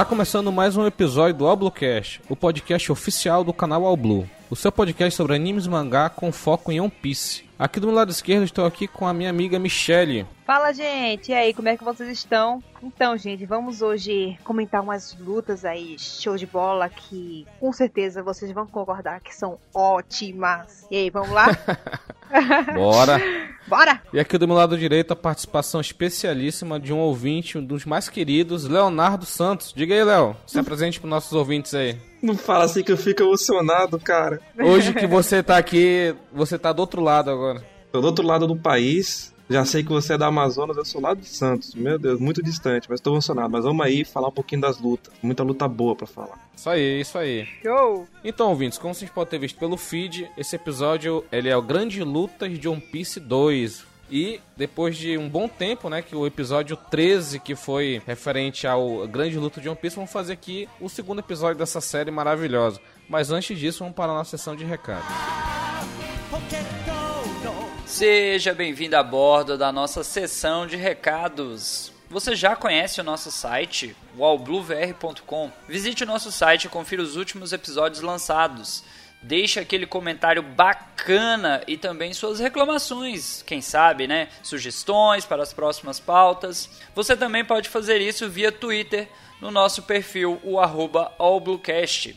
Está começando mais um episódio do Alblocast, o podcast oficial do canal Alblue, o seu podcast sobre animes e mangá com foco em One Piece. Aqui do meu lado esquerdo estou aqui com a minha amiga Michelle. Fala, gente! E aí, como é que vocês estão? Então, gente, vamos hoje comentar umas lutas aí, show de bola, que com certeza vocês vão concordar que são ótimas. E aí, vamos lá? Bora! Bora! E aqui do meu lado direito a participação especialíssima de um ouvinte, um dos mais queridos, Leonardo Santos. Diga aí, Léo, se apresente para nossos ouvintes aí. Não fala assim que eu fico emocionado, cara. Hoje que você tá aqui, você tá do outro lado agora. Tô do outro lado do país. Já sei que você é da Amazonas, eu sou lá de Santos. Meu Deus, muito distante, mas tô emocionado. Mas vamos aí falar um pouquinho das lutas. Muita luta boa para falar. Isso aí, isso aí. Show! Então, ouvintes, como vocês podem ter visto pelo feed, esse episódio ele é o Grande Lutas de One Piece 2. E depois de um bom tempo, né, que o episódio 13, que foi referente ao Grande Luta de One Piece, vamos fazer aqui o segundo episódio dessa série maravilhosa. Mas antes disso, vamos para a nossa sessão de recado. Seja bem-vindo a bordo da nossa sessão de recados. Você já conhece o nosso site, wallbluevr.com? Visite o nosso site e confira os últimos episódios lançados. Deixe aquele comentário bacana e também suas reclamações, quem sabe, né? Sugestões para as próximas pautas. Você também pode fazer isso via Twitter no nosso perfil, o arroba allbluecast.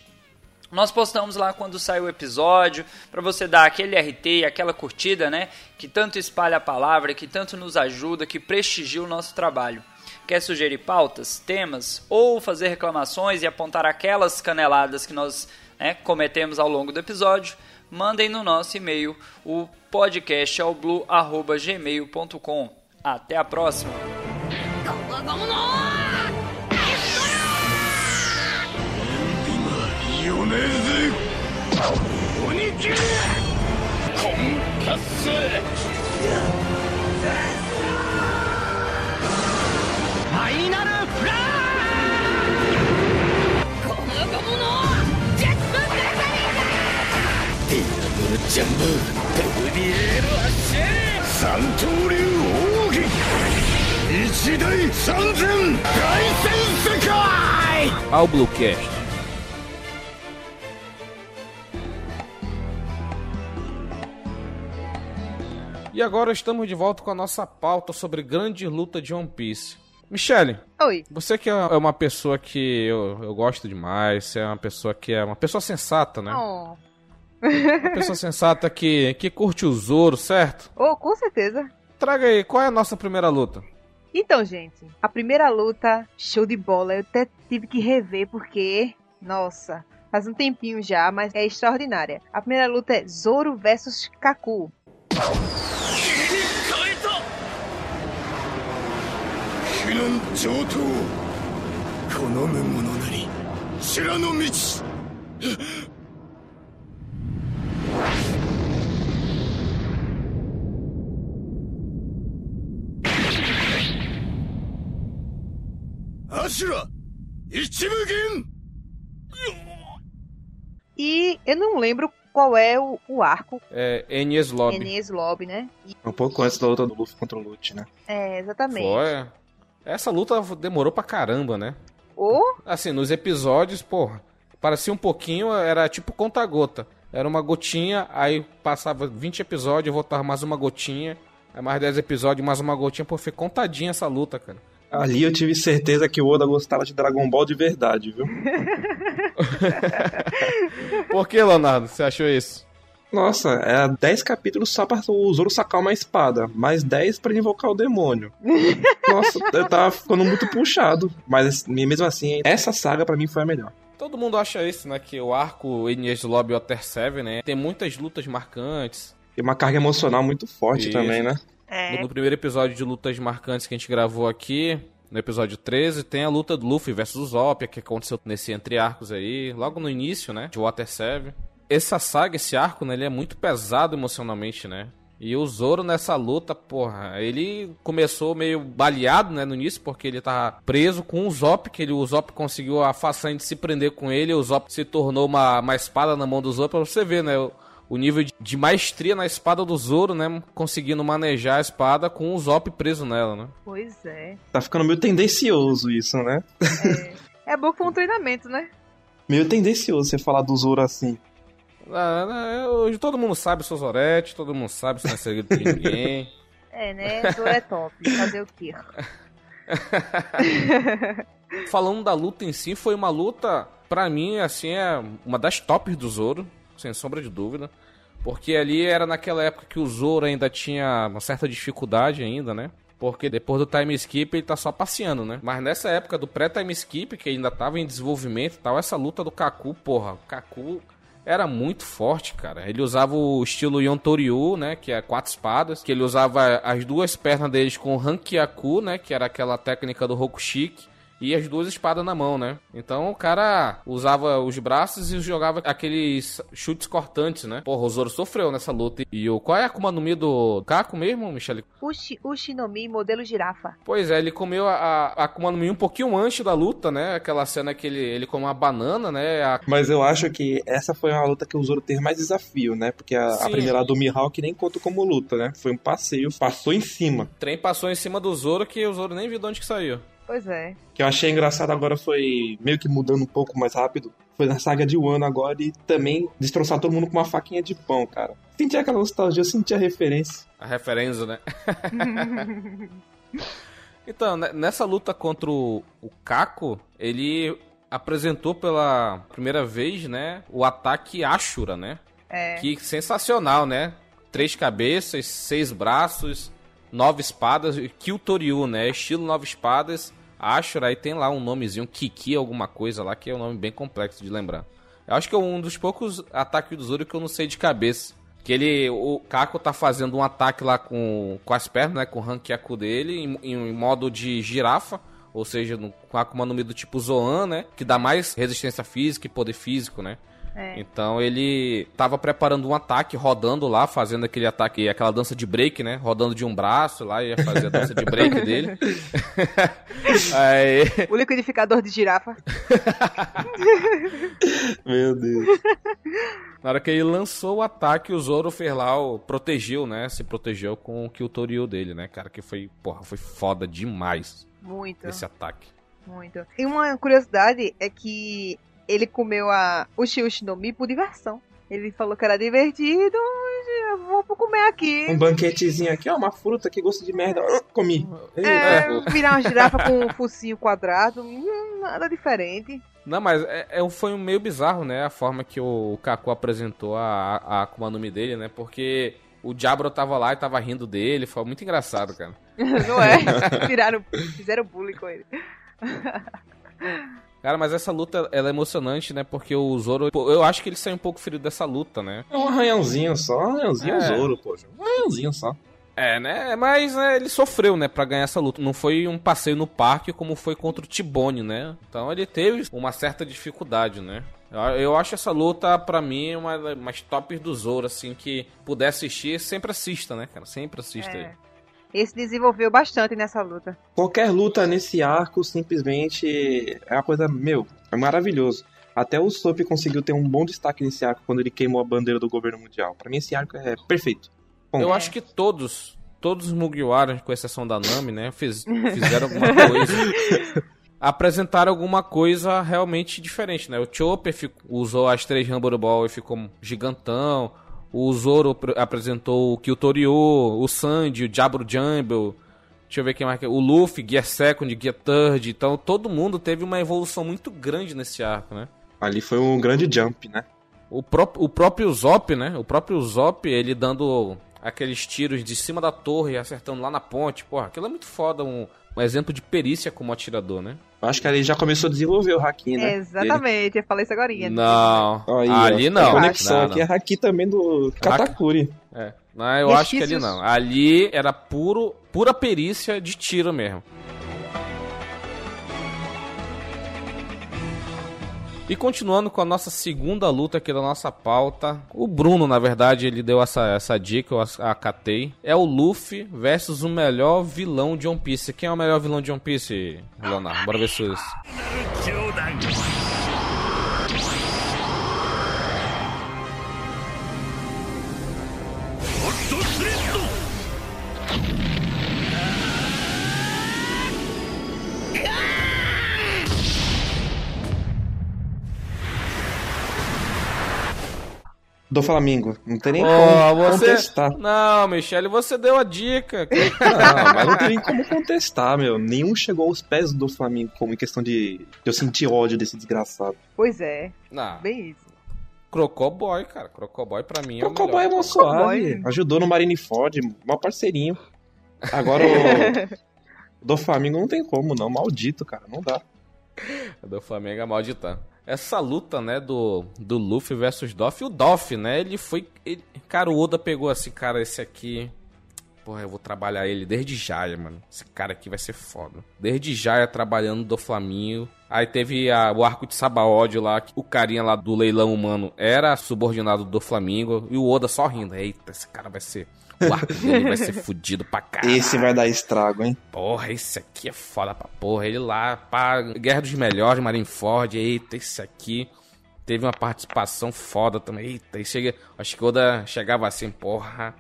Nós postamos lá quando sai o episódio, para você dar aquele RT aquela curtida, né? Que tanto espalha a palavra, que tanto nos ajuda, que prestigia o nosso trabalho. Quer sugerir pautas, temas ou fazer reclamações e apontar aquelas caneladas que nós né, cometemos ao longo do episódio? Mandem no nosso e-mail o podcastalblue.gmail.com. Até a próxima! 米津鬼切れ婚達成ファイナルフラーこの子のジェットデザリーディアブルジャンブペルディエールアッシェ三刀流奥義一大三千大戦世界 Ao Bluecast. E agora estamos de volta com a nossa pauta sobre grande luta de One Piece. Michele, Oi! você que é uma pessoa que eu, eu gosto demais, você é uma pessoa que é uma pessoa sensata, né? Oh. Uma pessoa sensata que, que curte o Zoro, certo? oh, com certeza! Traga aí, qual é a nossa primeira luta? Então, gente, a primeira luta, show de bola, eu até tive que rever porque, nossa, faz um tempinho já, mas é extraordinária. A primeira luta é Zoro versus Kaku. 変えた。避難上等好む者なり知らぬ道。アシュラ一無限 E eu não lembro qual é o, o arco É Enies Lobby. Enies Lobby, né? E- Um pouco antes da luta do Luffy contra o Lute, né? É, exatamente. Foi. Essa luta demorou pra caramba, né? Ou Assim, nos episódios, porra, parecia um pouquinho, era tipo conta-gota. Era uma gotinha, aí passava 20 episódios, voltava mais uma gotinha. Aí mais 10 episódios, mais uma gotinha. Pô, foi contadinha essa luta, cara. Ali eu tive certeza que o Oda gostava de Dragon Ball de verdade, viu? Por que, Leonardo, você achou isso? Nossa, é 10 capítulos só pra o Zoro sacar uma espada, mais 10 pra invocar o demônio. Nossa, eu tava ficando muito puxado. Mas mesmo assim, essa saga pra mim foi a melhor. Todo mundo acha isso, né? Que o arco Enies Lobby Water 7, né? Tem muitas lutas marcantes. E uma carga emocional muito forte Isso. também, né? É, No primeiro episódio de lutas marcantes que a gente gravou aqui, no episódio 13, tem a luta do Luffy versus Zopia, que aconteceu nesse entre arcos aí, logo no início, né, de Water 7. Essa saga, esse arco, né, ele é muito pesado emocionalmente, né? E o Zoro nessa luta, porra, ele começou meio baleado, né, no início, porque ele tava preso com o Zop, que ele, o Zop conseguiu a façanha de se prender com ele, o Zop se tornou uma, uma espada na mão do Zoro, pra você ver, né, o nível de, maestria na espada do Zoro, né, conseguindo manejar a espada com o Zop preso nela, né. pois é. Tá ficando meio tendencioso isso, né? É bom que foi um treinamento, né? Meio tendencioso você falar do Zoro assim. Ah, né, hoje todo mundo sabe o seu Zorete, todo mundo sabe se não é segredo de ninguém. É, né? Zoro é top. Fazer o quê? Falando da luta em si, foi uma luta, pra mim, assim, é uma das tops do Zoro, sem sombra de dúvida. Porque ali era naquela época que o Zoro ainda tinha uma certa dificuldade ainda, né? Porque depois do time skip ele tá só passeando, né? Mas nessa época do pré-time skip, que ainda tava em desenvolvimento e tal, essa luta do Kaku, porra, o Kaku era muito forte, cara. Ele usava o estilo Yontoryu, né, que é quatro espadas, que ele usava as duas pernas deles com Hankyaku, né, que era aquela técnica do Rokushiki e as duas espadas na mão, né? Então o cara usava os braços e jogava aqueles chutes cortantes, né? Porra, o Zoro sofreu nessa luta. E o qual é a Akuma no Mi do Kaku mesmo, Michele? Ushi, Ushinomi, modelo girafa. Pois é, ele comeu a, a Akuma no Mi um pouquinho antes da luta, né? Aquela cena que ele, ele come uma banana, né? A... Mas eu acho que essa foi uma luta que o Zoro teve mais desafio, né? Porque a, a primeira do Mihawk nem conta como luta, né? Foi um passeio, passou em cima. O trem passou em cima do Zoro que o Zoro nem viu de onde que saiu. Pois é. que eu achei engraçado agora foi meio que mudando um pouco mais rápido. Foi na saga de Wano agora e também destroçar todo mundo com uma faquinha de pão, cara. Senti aquela nostalgia, eu senti a referência. A referência, né? então, né, nessa luta contra o, o Kako, ele apresentou pela primeira vez, né, o ataque Ashura, né? É. Que sensacional, né? Três cabeças, seis braços, nove espadas, Kyutoryu, né? Estilo nove espadas, Ashura, aí tem lá um nomezinho, Kiki alguma coisa lá, que é um nome bem complexo de lembrar. Eu acho que é um dos poucos ataques do Zoro que eu não sei de cabeça. Que ele, o Kako tá fazendo um ataque lá com, com as pernas, né? Com o Hankyaku dele, em, em modo de girafa. Ou seja, com Akuma no Mi do tipo Zoan, né? Que dá mais resistência física e poder físico, né? É. Então ele tava preparando um ataque, rodando lá, fazendo aquele ataque, aquela dança de break, né? Rodando de um braço lá, ia fazer a dança de break dele. Aí, O liquidificador de girafa. Meu Deus. na hora que ele lançou o ataque, o Zoro o- protegeu, né? Se protegeu com o Kyutoryu dele, né, cara? Que foi, porra, foi foda demais Muito, esse ataque. muito. E uma curiosidade é que ele comeu a Ushi Ushi no Mi por diversão. Ele falou que era divertido, vou comer aqui. Um banquetezinho aqui, ó, uma fruta que gosta de merda. Ah, Comi. É, virar uma girafa com um focinho quadrado, hum, nada diferente. Não, mas é, é foi um meio bizarro, né? A forma que o Kaku apresentou a, a Akuma no Mi dele, né? Porque o Diablo tava lá e tava rindo dele. Foi muito engraçado, cara. Não é? Viraram, fizeram bullying com ele. Cara, mas essa luta ela é emocionante, né? Porque o Zoro. pô, Eu acho que ele saiu um pouco ferido dessa luta, né? É um arranhãozinho só, um arranhãozinho É. Zoro, poxa. Um arranhãozinho só. É, né? Mas né, ele sofreu, né, pra ganhar essa luta. Não foi um passeio no parque como foi contra o Tibone, né? Então ele teve uma certa dificuldade, né? Eu, eu acho essa luta, pra mim, uma das tops do Zoro, assim, que puder assistir, sempre assista, né, cara? Sempre assista aí. É. Esse desenvolveu bastante nessa luta. Qualquer luta nesse arco simplesmente é uma coisa, meu, é maravilhoso. Até o Sop conseguiu ter um bom destaque nesse arco quando ele queimou a bandeira do governo mundial. Pra mim esse arco é perfeito. Bom, Eu acho que todos, todos os Mugiwara, com exceção da Nami, né, fiz- fizeram alguma coisa. apresentaram alguma coisa realmente diferente, né? O Chopper fico- usou as três Rumble Ball e ficou gigantão. O Zoro pr- apresentou o Kyutoryu, o Sandy, o Jabro Jumble. Deixa eu ver quem mais. que- é. O Luffy, Gear Second, Gear Third. Então todo mundo teve uma evolução muito grande nesse arco, né? ali foi um grande jump, né? O, pró o próprio Zop, né? O próprio Zop, ele dando aqueles tiros de cima da torre e acertando lá na ponte. Porra, aquilo é muito foda. Um, um exemplo de perícia como atirador, né? Eu acho que ali já começou a desenvolver o Haki, né? Exatamente, eu falei isso agora. Não, Aí, ali ó, não. A conexão Não, aqui é Haki também do Katakuri. não. É. Não, eu acho que ali Resquícios. não. Ali era puro, pura perícia de tiro mesmo. E continuando com a nossa segunda luta aqui da nossa pauta, o Bruno, na verdade, ele deu essa, essa dica, eu ac- acatei. É o Luffy versus o melhor vilão de One Piece. Quem é o melhor vilão de One Piece, Leonardo? Bora ver se isso. 冗 Do Flamengo. Não tem nem Ó, como você... contestar. Não, Michele, você deu a dica. Não, mas não tem nem como contestar, meu. Nenhum chegou aos pés do Flamengo como em questão de, de eu sentir ódio desse desgraçado. Pois é, Não, bem isso. Crocoboy, cara. Crocoboy pra mim é o O Cowboy é melhor. mó suave. Ajudou no Marineford, mó parceirinho. Agora o do Flamengo não tem como, não. Maldito, cara. Não dá. do Flamengo é maldita. Essa luta, né, do, do Luffy versus Doff. O Doff, né, ele foi... ele- cara, o Oda pegou assim, cara, esse aqui... Porra, eu vou trabalhar ele desde já, mano. Esse cara aqui vai ser foda. Desde já trabalhando do Flamengo. Aí teve a- o arco de Sabaody lá, que o carinha lá do leilão humano era subordinado do Flamengo. E o Oda só rindo. Eita, esse cara vai ser... O arco dele vai ser fudido pra caralho. Esse vai dar estrago, hein? Porra, esse aqui é foda pra porra. Ele lá, pá, Guerra dos Melhores, Marineford, eita, esse aqui teve uma participação foda também. Eita, e chega, acho que o Oda chegava assim, porra,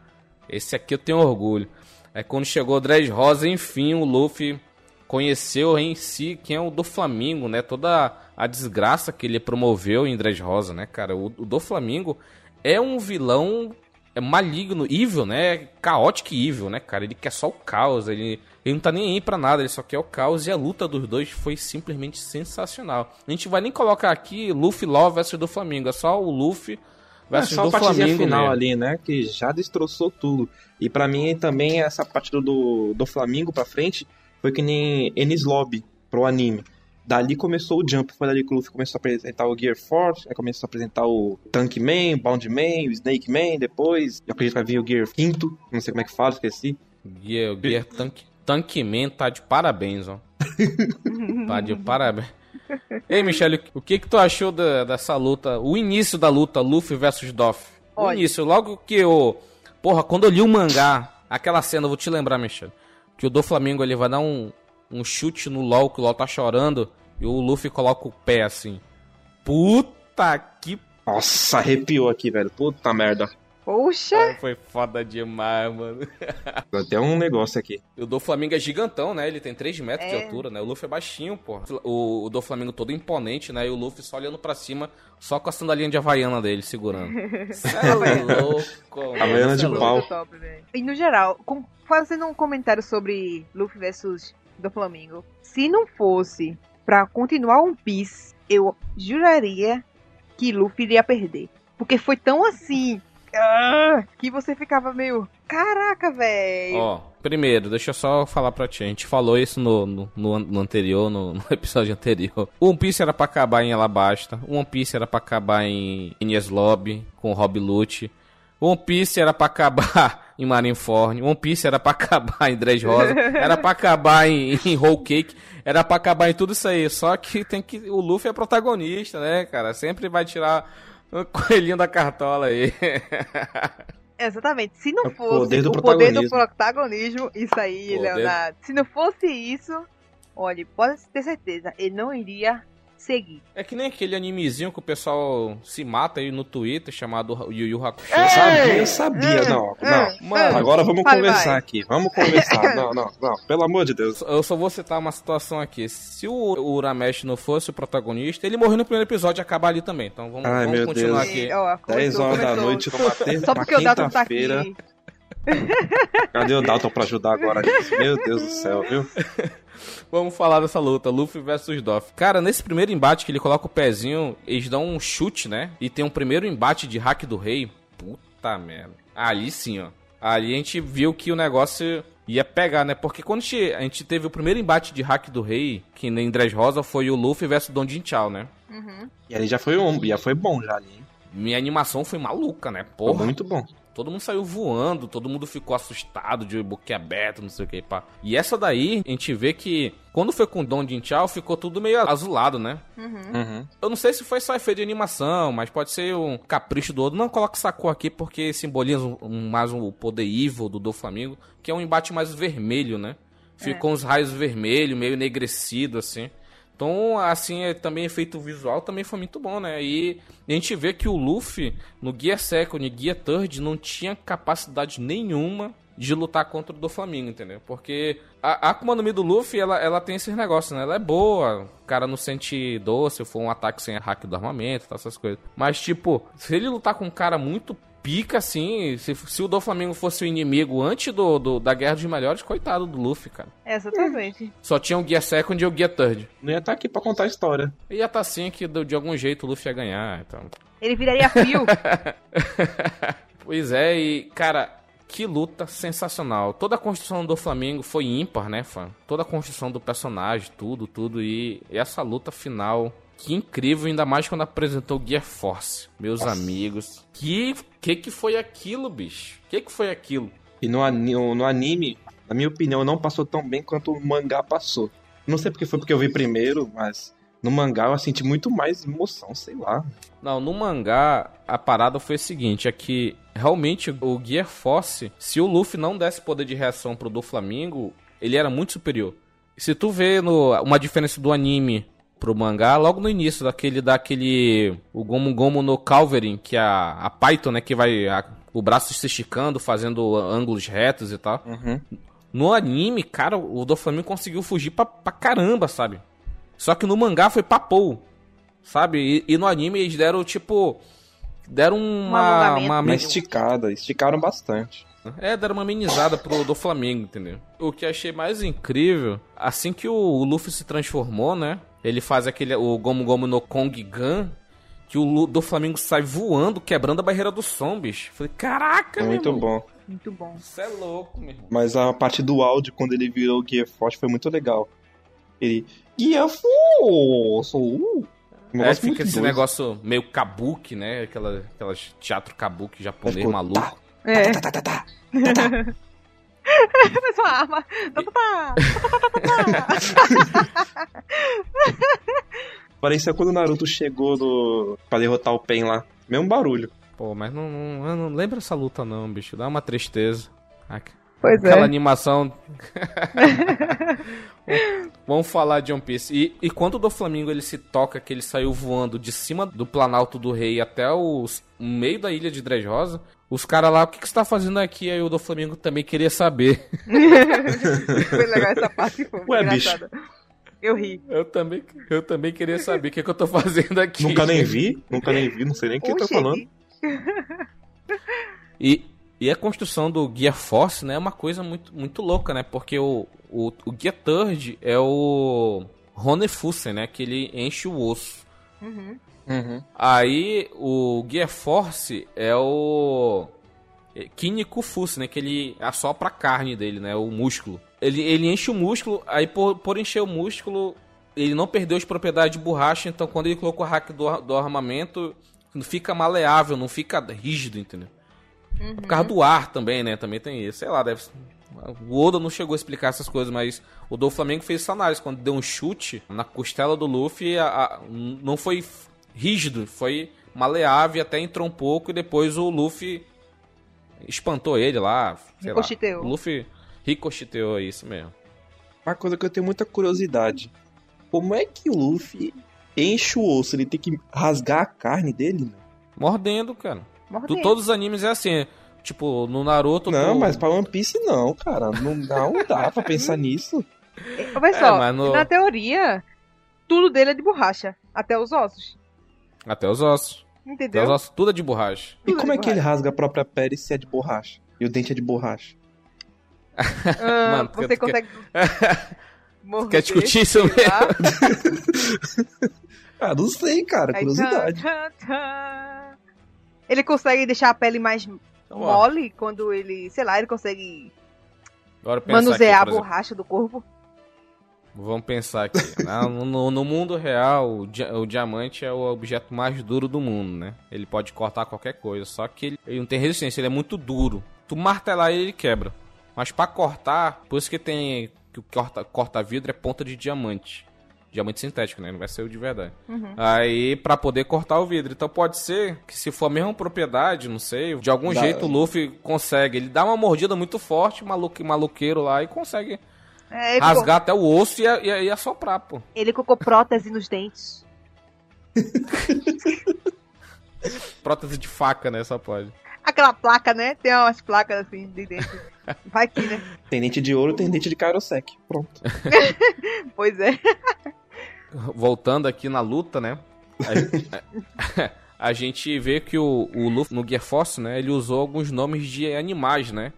esse aqui eu tenho orgulho. Aí quando chegou o Dredd Rosa, enfim, o Luffy conheceu em si quem é o do Flamengo, né? Toda a desgraça que ele promoveu em Dredd Rosa, né, cara? O, o do Flamengo é um vilão é maligno, evil, né? Caótico e evil, né, cara? Ele quer só o caos, ele, ele não tá nem aí pra nada, ele só quer o caos e a luta dos dois foi simplesmente sensacional. A gente vai nem colocar aqui Luffy Law versus do Flamengo, é só o Luffy É versus só a do partezinha Flamengo final mesmo. ali, né? Que já destroçou tudo. E pra mim também essa parte do, do Flamengo pra frente foi que nem Enis Lobby pro anime. Dali começou o Jump, foi dali que o Luffy começou a apresentar o Gear Force, aí começou a apresentar o Tank Man, Bound Man, o Snake Man, depois. Eu acredito que vai vir o Gear Quinto, não sei como é que fala, esqueci. Gear, Gear Tank, Tankman tá de parabéns, ó. tá de parabéns. Ei, Michele, o que que tu achou da- dessa luta? O início da luta, Luffy versus Doff. O Olha. início, logo que o... Porra, quando eu li o mangá, aquela cena, eu vou te lembrar, Michele, que o do Flamengo ele vai dar um, um chute no LoL, que o LoL tá chorando, e o Luffy coloca o pé assim. Puta que Nossa, arrepiou aqui, velho. Puta merda. Poxa, foi foda demais, mano. Deu até um negócio aqui. O do Flamengo é gigantão, né? Ele tem 3 metros de É. altura, né? O Luffy é baixinho, pô. O, o do Flamengo todo imponente, né? E o Luffy só olhando pra cima, só com a sandalinha de Havaiana dele segurando. Cê é louco, mano. Havaiana de é pau. top, velho. E no geral, com- fazendo um comentário sobre Luffy versus do Flamengo. Se não fosse pra continuar One Piece, eu juraria que Luffy iria perder. Porque foi tão assim. ah, que você ficava meio. Caraca, velho. Ó, primeiro, deixa eu só falar pra ti. A gente falou isso no, no, no an- no anterior, no, no episódio anterior. One Piece era pra acabar em Alabasta. One Piece era pra acabar em Ines Lobby, com Rob Lute. One Piece era pra acabar em Marineford. O One Piece era pra acabar em Dredd Rosa. Era pra acabar em, em Whole Cake. Era pra acabar em tudo isso aí. Só que tem que. O Luffy é protagonista, né, cara? Sempre vai tirar o coelhinho da cartola aí. Exatamente. Se não É o fosse poder do o poder do protagonismo. protagonismo, isso aí, Poder. Leonardo. Se não fosse isso, olha, pode ter certeza, ele não iria seguir. É que nem aquele animezinho que o pessoal se mata aí no Twitter, chamado Yu Yu Hakusho. Eu É. sabia, eu sabia. Não, não. Mano, Agora vamos Vai, conversar vai. aqui. Vamos conversar. Não, não, não. Pelo amor de Deus. Eu só vou citar uma situação aqui. Se o Uramesh não fosse o protagonista, ele morreu no primeiro episódio e acabar ali também. Então vamos, Ai, vamos meu continuar Deus. aqui. E, ó, 10 começou, horas da noite numa Só porque o Dalton tá aqui. Cadê o Dalton pra ajudar agora, gente? Meu Deus do céu, viu? Vamos falar dessa luta, Luffy versus Doff. Cara, nesse primeiro embate que ele coloca o pezinho, eles dão um chute, né? E tem um primeiro embate de hack do rei. Puta merda. Ali sim, ó. Ali a gente viu que o negócio ia pegar, né? Porque quando a gente, a gente teve o primeiro embate de hack do rei, que nem Dress Rosa, foi o Luffy versus Don Jin Chao, né? Uhum. E ali já foi, um, já foi bom, já ali. hein? Minha animação foi maluca, né? Foi Porra. muito bom. Todo mundo saiu voando, todo mundo ficou assustado de boca aberta, não sei o que, pá. E essa daí, a gente vê que quando foi com o Don Jin Chao, ficou tudo meio azulado, né? Uhum. Eu não sei se foi só efeito de animação, mas pode ser um capricho do outro. Não coloca essa cor aqui porque simboliza um- um- mais um, o poder evil do do Flamengo, que é um embate mais vermelho, né? Ficou uns raios vermelhos, meio enegrecido, assim. Então, assim, é, também efeito visual também foi muito bom, né? E a gente vê que o Luffy, no Gear Second e Gear Third, não tinha capacidade nenhuma de lutar contra o do Flamengo, entendeu? Porque a, Akuma no Mi do Luffy, ela, ela tem esses negócios, né? Ela é boa, o cara não sente dor se for um ataque sem hack do armamento, tá, essas coisas. Mas, tipo, se ele lutar com um cara muito pica, assim, se, se o do Flamengo fosse o inimigo antes do, do, da Guerra dos Melhores, coitado do Luffy, cara. Exatamente. Só tinha o Guia Second e o Guia Third. Não ia estar aqui pra contar a história. Ia estar assim que de, de algum jeito o Luffy ia ganhar, então... Ele viraria fio. Pois é, e, cara, que luta sensacional. Toda a construção do Flamengo foi ímpar, né, fã? Toda a construção do personagem, tudo, tudo. E essa luta final, que incrível, ainda mais quando apresentou o Gear Force. Meus amigos. Que, que que foi aquilo, bicho? Que que foi aquilo? E no, no anime, na minha opinião, não passou tão bem quanto o mangá passou. Não sei porque foi porque eu vi primeiro, mas no mangá eu senti muito mais emoção, sei lá. Não, no mangá, a parada foi a seguinte, é que realmente o Gear Force, se o Luffy não desse poder de reação pro do Flamengo, ele era muito superior. Se tu vê no, uma diferença do anime pro mangá, logo no início daquele daquele o Gomu Gomu no Calverin, que é a, a Python, né, que vai a- o braço se esticando, fazendo ângulos retos e tal. Uhum. No anime, cara, o do Flamengo conseguiu fugir pra, pra caramba, sabe? Só que no mangá foi papou, sabe? E, e no anime eles deram, tipo. Deram uma. alongamento. uma, Uma esticada, esticaram bastante. é, deram uma amenizada pro do Flamengo, entendeu? O que achei mais incrível, assim que o, o Luffy se transformou, né? Ele faz aquele. O Gomu Gomu no Kong Gun. Que o Lu- do Flamengo sai voando, quebrando a barreira do som, bicho. Falei, caraca, Muito bom. Muito bom. Isso é louco, meu irmão. Mas a parte do áudio, quando ele virou o Gear Force, foi muito legal. Ele. Gear Force! Uh! É, negócio fica esse doido. negócio meio kabuki, né? Aquela, aquelas teatro kabuki japonês Ficou, maluco. É. Tá, tá, tá, tá. Mas uma arma. Tá, tá, tá. Parecia quando o Naruto chegou no... pra derrotar o Pen lá. Mesmo barulho. Pô, mas não, não, eu não lembro essa luta não, bicho. Dá uma tristeza. Pois Aquela é. animação. Vamos falar de One Piece. E, e quando o do Flamengo ele se toca, que ele saiu voando de cima do Planalto do Rei até os- o meio da ilha de Dressrosa, os caras lá, o que, que você tá fazendo aqui? Aí o do Flamengo também queria saber. Foi legal essa parte. Foi Ué, engraçada. Eu ri. Eu também, eu também queria saber o que, que eu tô fazendo aqui. Nunca nem vi, nunca nem vi, não sei nem o que tá Oxi. falando. E, e a construção do Guia Force, né, é uma coisa muito, muito louca, né? Porque o, o, o Guia Third é o Ronefusen, né? Que ele enche o osso. Uhum. Uhum. Aí o Guia Force é o Kinniku Fusen, né? Que ele assopra a carne dele, né? O músculo. Ele, ele enche o músculo, aí por, por encher o músculo, ele não perdeu as propriedades de borracha, então quando ele colocou o hack do, do armamento, não fica maleável, não fica rígido, entendeu? Uhum. Por causa do ar também, né? Também tem isso. Sei lá, deve. O Oda não chegou a explicar essas coisas, mas o do Flamengo fez essa análise. Quando deu um chute na costela do Luffy, a- a- não foi rígido, foi maleável, até entrou um pouco e depois o Luffy espantou ele lá. Ricocheteou. O Luffy ricocheteou, é isso mesmo. Uma coisa que eu tenho muita curiosidade. Como é que o Luffy enche o osso? Ele tem que rasgar a carne dele? né? Mordendo, cara. Tu- Mordendo. todos os animes é assim. Tipo, no Naruto. Não, tu- mas pra One Piece não, cara. Não, não dá pra pensar nisso. Olha É, só, mas no- na teoria, tudo dele é de borracha. Até os ossos. Até os ossos. Até Entendeu? os ossos, tudo é de borracha. E Tudo como de é que ele rasga a própria pele se é de borracha? E o dente é de borracha? Ah, Mano, você quer- consegue. morder, Quer discutir isso mesmo? lá. Ah, não sei, cara. Aí, Curiosidade. tã, tã, tã. Ele consegue deixar a pele mais mole quando ele. Sei lá, ele consegue Agora manusear aqui, a borracha do corpo. Vamos pensar aqui. Na- no, no mundo real, o, dia- o diamante é o objeto mais duro do mundo, né? Ele pode cortar qualquer coisa, só que ele, ele não tem resistência, ele é muito duro. Tu martelar ele, ele quebra. Mas pra cortar, por isso que tem que o corta, corta vidro é ponta de diamante. Diamante sintético, né? Não vai ser o de verdade. Uhum. Aí, pra poder cortar o vidro. Então pode ser que se for a mesma propriedade, não sei, de algum Dá- jeito o Luffy consegue. Ele dá uma mordida muito forte, maluque, maluqueiro lá, e consegue É, rasgar até o osso e, e, e assoprar, pô. ele colocou prótese nos dentes. Prótese de faca, né? Só pode. Aquela placa, né? Tem umas placas assim de dentro. Vai que, né? Tem dente de ouro, tem dente de Kairosek. Pronto. Pois é. Voltando aqui na luta, né? A, a gente vê que o, o Luffy no Gear Force, né? Ele usou alguns nomes de animais, né?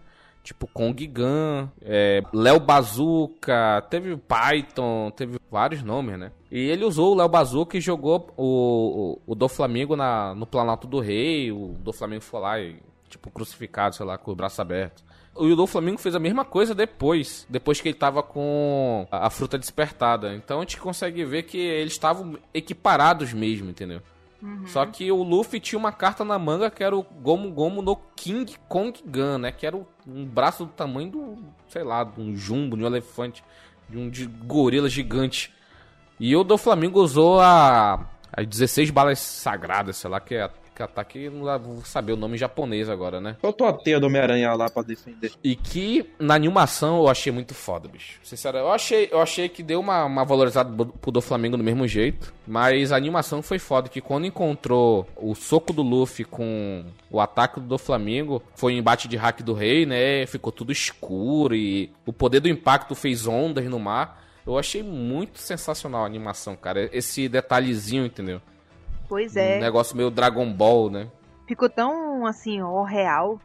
Tipo Kong Gun, é, Léo Bazooka, teve Python, teve vários nomes, né? E ele usou o Léo Bazooka e jogou o, o, o do Flamengo na, no Planalto do Rei. O do Flamengo foi lá e, tipo, crucificado, sei lá, com o braço aberto. O do Flamengo fez a mesma coisa depois, depois que ele tava com a, a fruta despertada. Então a gente consegue ver que eles estavam equiparados mesmo, entendeu? Só que o Luffy tinha uma carta na manga que era o Gomu Gomu no King Kong Gun, né? Que era um braço do tamanho do, sei lá, de um jumbo, de um elefante, de um de gorila gigante. E o do Flamengo usou a as 16 balas sagradas, sei lá, que é que ataque, não dá- vou saber o nome japonês agora, né? Faltou a teia do Homem-Aranha lá pra defender. E que na animação eu achei muito foda, bicho. Sincero, eu achei, eu achei que deu uma, uma valorizada pro- do Flamengo do mesmo jeito. Mas a animação foi foda. Que quando encontrou o soco do Luffy com o ataque do Flamengo, foi o embate de hack do rei, né? Ficou tudo escuro e o poder do impacto fez ondas no mar. Eu achei muito sensacional a animação, cara. Esse detalhezinho, entendeu? Pois Um é. negócio meio Dragon Ball, né? Ficou tão assim, ó, real.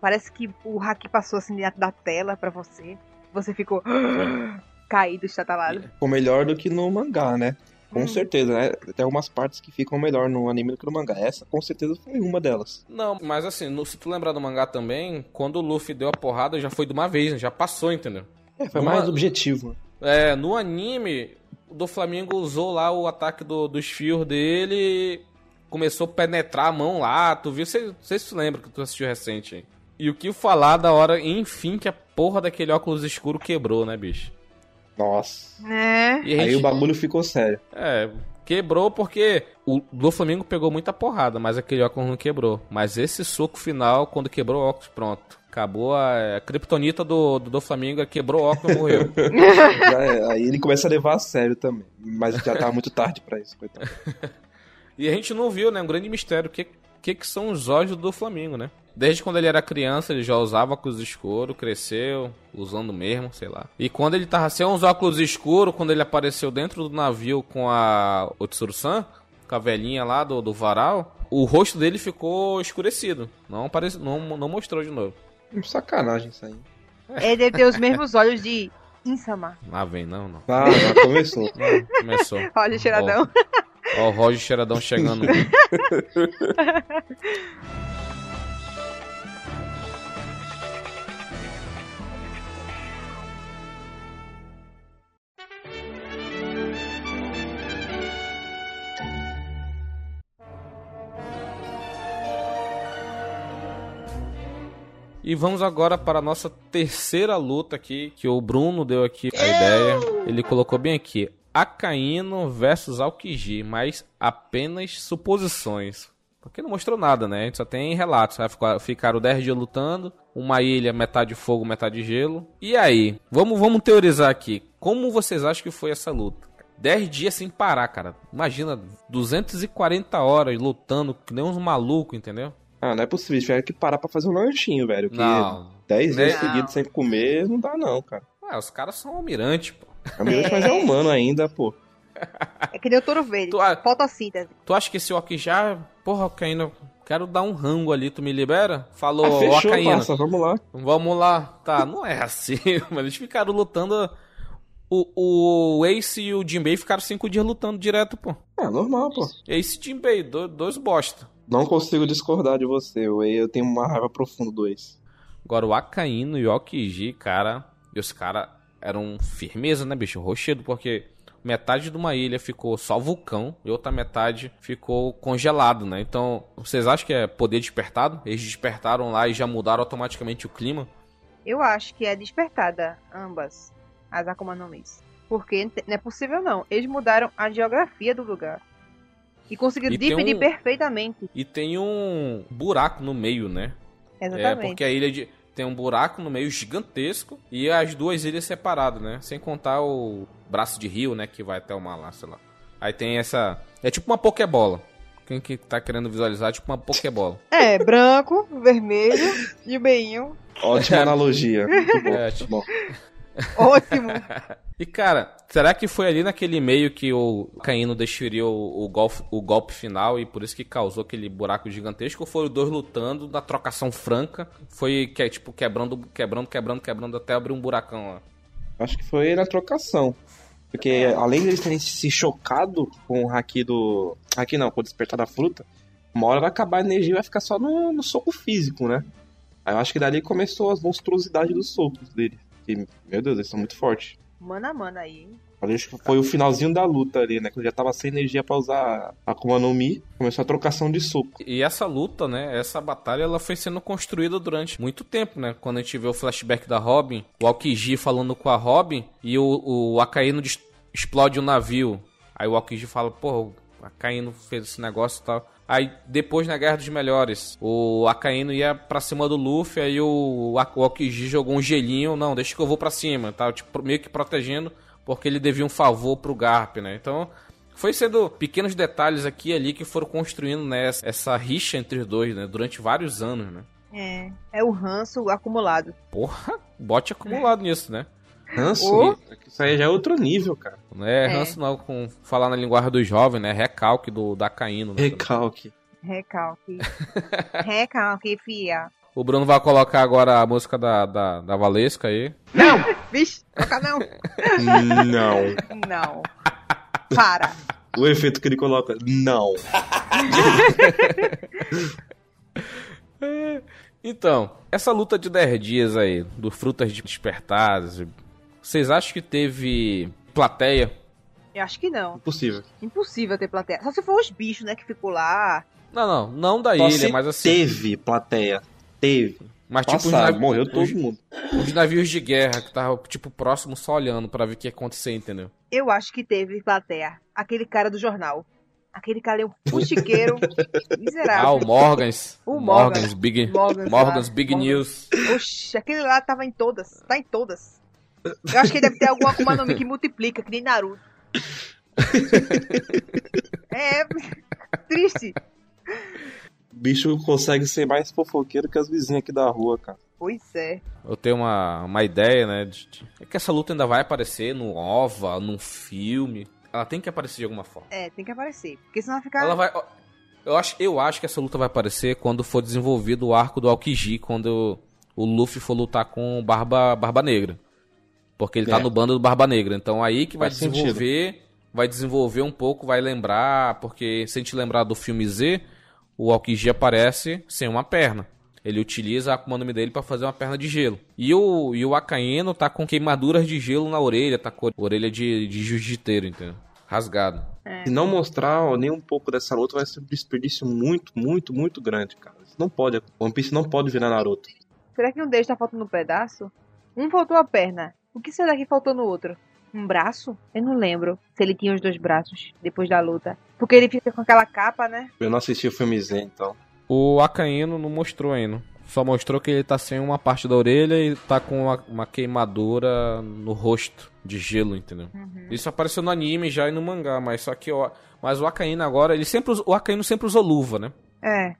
Parece que o hack passou assim dentro da tela pra você. Você ficou caído, estatalado. Ficou melhor do que no mangá, né? Com Hum. certeza, né? Tem algumas partes que ficam melhor no anime do que no mangá. Essa, com certeza, foi uma delas. Não, mas assim, no- se tu lembrar do mangá também, quando o Luffy deu a porrada, já foi de uma vez, né? já passou, entendeu? É, foi Uma- mais objetivo. É, no anime, do Flamengo usou lá o ataque do- dos fios dele, começou a penetrar a mão lá, tu viu? Você se lembra que tu assistiu recente aí. E o que falar da hora, enfim, que a porra daquele óculos escuro quebrou, né, bicho? Nossa. É. E Aí gente- o bagulho ficou sério. É, quebrou porque o do Flamengo pegou muita porrada, mas aquele óculos não quebrou. Mas esse soco final, quando quebrou o óculos, pronto. Acabou a, a criptonita do, do, do Flamengo, quebrou o óculos e morreu. É, aí ele começa a levar a sério também. Mas já tava muito tarde pra isso, coitado. e a gente não viu, né? Um grande mistério. O que, que, que são os olhos do Flamengo, né? Desde quando ele era criança, ele já usava óculos escuros, cresceu, usando mesmo, sei lá. E quando ele tava sem os óculos escuros, quando ele apareceu dentro do navio com a Otsuru-san, com a velhinha lá do, do varal, o rosto dele ficou escurecido. Não, aparece, não, não mostrou de novo. Um sacanagem isso aí. Ele deve ter os mesmos olhos de Insama. Lá vem, não, não. Ah, já começou. Não, começou. Olha, cheiradão. Ó, o Roger Cheiradão chegando. E vamos agora para a nossa terceira luta aqui, que o Bruno deu aqui a ideia. Ele colocou bem aqui. Akaino versus Aokiji, mas apenas suposições. Porque não mostrou nada, né? A gente só tem relatos. Ficar- Ficaram 10 dias lutando. Uma ilha, metade fogo, metade gelo. E aí? Vamos, vamos teorizar aqui. Como vocês acham que foi essa luta? 10 dias sem parar, cara. Imagina, 240 horas lutando que nem uns malucos, entendeu? Ah, não é possível. Tiveram que parar pra fazer um lanchinho, velho. Que Não. 10 dias seguidos sem comer, não dá não, cara. Ué, os caras são almirante, pô. É humilhante, mas é humano ainda, pô. É que nem o touro verde. Tu, a- Fotossíntese. tu acha que esse Oki já. Porra, Okaína, quero dar um rango ali, tu me libera? Falou, Ah, fechou, Okaína. passa, vamos lá. Vamos lá. Tá, não é assim, mas eles ficaram lutando. O, o Ace e o Jinbei ficaram cinco dias lutando direto, pô. Ah, normal, pô. Ace e Jinbei, do- dois bosta. Não consigo discordar de você, Wei. Eu tenho uma raiva profunda do ex. Agora o Akaino e o Okiji, cara. E os caras eram firmeza, né, bicho? Rochedo, porque metade de uma ilha ficou só vulcão e outra metade ficou congelado, né? Então, vocês acham que é poder despertado? Eles despertaram lá e já mudaram automaticamente o clima? Eu acho que é despertada ambas as Akuma no Mis. Porque não é possível não. Eles mudaram a geografia do lugar. E conseguiram tem dividir um- perfeitamente. E tem um buraco no meio, né? É, Exatamente. porque a ilha de- tem um buraco no meio gigantesco e as duas ilhas separadas, né? Sem contar o braço de rio, né? Que vai até o mar lá, sei lá. Aí tem essa. É tipo uma Pokébola. quem que tá querendo visualizar, tipo uma Pokébola. É, branco, vermelho e o beinho. Ótima analogia. Muito bom. É, muito tipo- bom. Ótimo. E cara, será que foi ali naquele meio que o Caíno desferiu o, o, golpe, o golpe final e por isso que causou aquele buraco gigantesco? Ou foram os dois lutando na trocação franca? Foi que tipo quebrando, quebrando, quebrando, quebrando até abrir um buracão lá. Acho que foi na trocação. Porque além deles terem se chocado com o haki do. Haki não, com o despertar da fruta, uma hora vai acabar a energia e vai ficar só no, no soco físico, né? Aí eu acho que dali começou as monstruosidades dos socos dele. Que, meu Deus, eles são muito fortes. Mano a mano aí, hein? Acho que foi o finalzinho da luta ali, né? Quando já tava sem energia pra usar a Akuma no Mi, começou a trocação de soco. E essa luta, né, essa batalha, ela foi sendo construída durante muito tempo, né? Quando a gente vê o flashback da Robin, o Aokiji falando com a Robin e o, o Akainu explode um navio. Aí o Aokiji fala, pô, o Akainu fez esse negócio e tal. Aí depois na Guerra dos Melhores, o Akainu ia pra cima do Luffy, aí o, o Aokiji jogou um gelinho, não, deixa que eu vou pra cima, tá? Tipo, meio que protegendo, porque ele devia um favor pro Garp, né? Então, foi sendo pequenos detalhes aqui e ali que foram construindo né, essa- rixa entre os dois, né? Durante vários anos, né? É. É o ranço acumulado. Porra, bote acumulado nisso, né? Ranço, Oh. isso aí já é outro nível, cara. Não é, É. ranço não, com falar na linguagem dos jovens, né? Recalque do da Caíno. Né? Recalque. Recalque. Recalque, fia. O Bruno vai colocar agora a música da, da, da Valesca aí. Vixe, toca não. Não. Não. Para. O efeito que ele coloca, não. Então, essa luta de 10 dias aí, do Frutas Despertadas, vocês acham que teve plateia? Eu acho que não. Impossível. Impossível ter plateia. Só se for os bichos, né, que ficou lá. Não, não, não da Só ilha, se mas assim. Teve plateia. Teve. Mas tipo os, Passaram, navi- morreu os- todo mundo. os navios de guerra que estavam, tipo, próximo só olhando pra ver o que ia acontecer, entendeu? Eu acho que teve plateia. Aquele cara do jornal. Aquele cara é um fuxiqueiro Ah, miserável. o Morgans. O Morgans, Morgans. Big, Morgans Morgans lá. Big Morgans. News. Oxi, aquele lá tava em todas. Tá em todas. Eu acho que deve ter alguma Akuma no Mi que multiplica, que nem Naruto. É. Triste. O bicho consegue ser mais fofoqueiro que as vizinhas aqui da rua, cara. Pois é. Eu tenho uma, uma ideia, né? De, de- é que essa luta ainda vai aparecer no OVA, num filme. Ela tem que aparecer de alguma forma. É, tem que aparecer. Porque senão vai ficar. Ela vai. Eu acho, eu acho que essa luta vai aparecer quando for desenvolvido o arco do Aokiji, quando o Luffy for lutar com o Barba, Barba Negra. Porque ele tá É. no bando do Barba Negra. Então aí que vai Faz sentido. desenvolver. Vai desenvolver um pouco, vai lembrar. Porque se a gente lembrar do filme Z, o Aokiji aparece sem uma perna. Ele utiliza a Akuma no Mi dele pra fazer uma perna de gelo. E o, e o Akaeno tá com queimaduras de gelo na orelha, tá com a orelha de, de jiu-jiteiro, entendeu? Rasgado. É. Se não mostrar ó, nem um pouco dessa luta, vai ser um desperdício muito, muito, muito grande, cara. Isso não pode. One Piece não pode virar Naruto. Será que um deles tá faltando um pedaço? Um faltou a perna. O que será que faltou no outro? Um braço? Eu não lembro se ele tinha os dois braços depois da luta. Porque ele fica com aquela capa, né? Eu não assisti o filme Z, então. O Akaino não mostrou ainda. Só mostrou que ele tá sem uma parte da orelha e tá com uma, uma queimadura no rosto de gelo, entendeu? Isso apareceu no anime já e no mangá, mas só que o, mas o Akaino agora, ele sempre o Akaino sempre usou luva, né? É.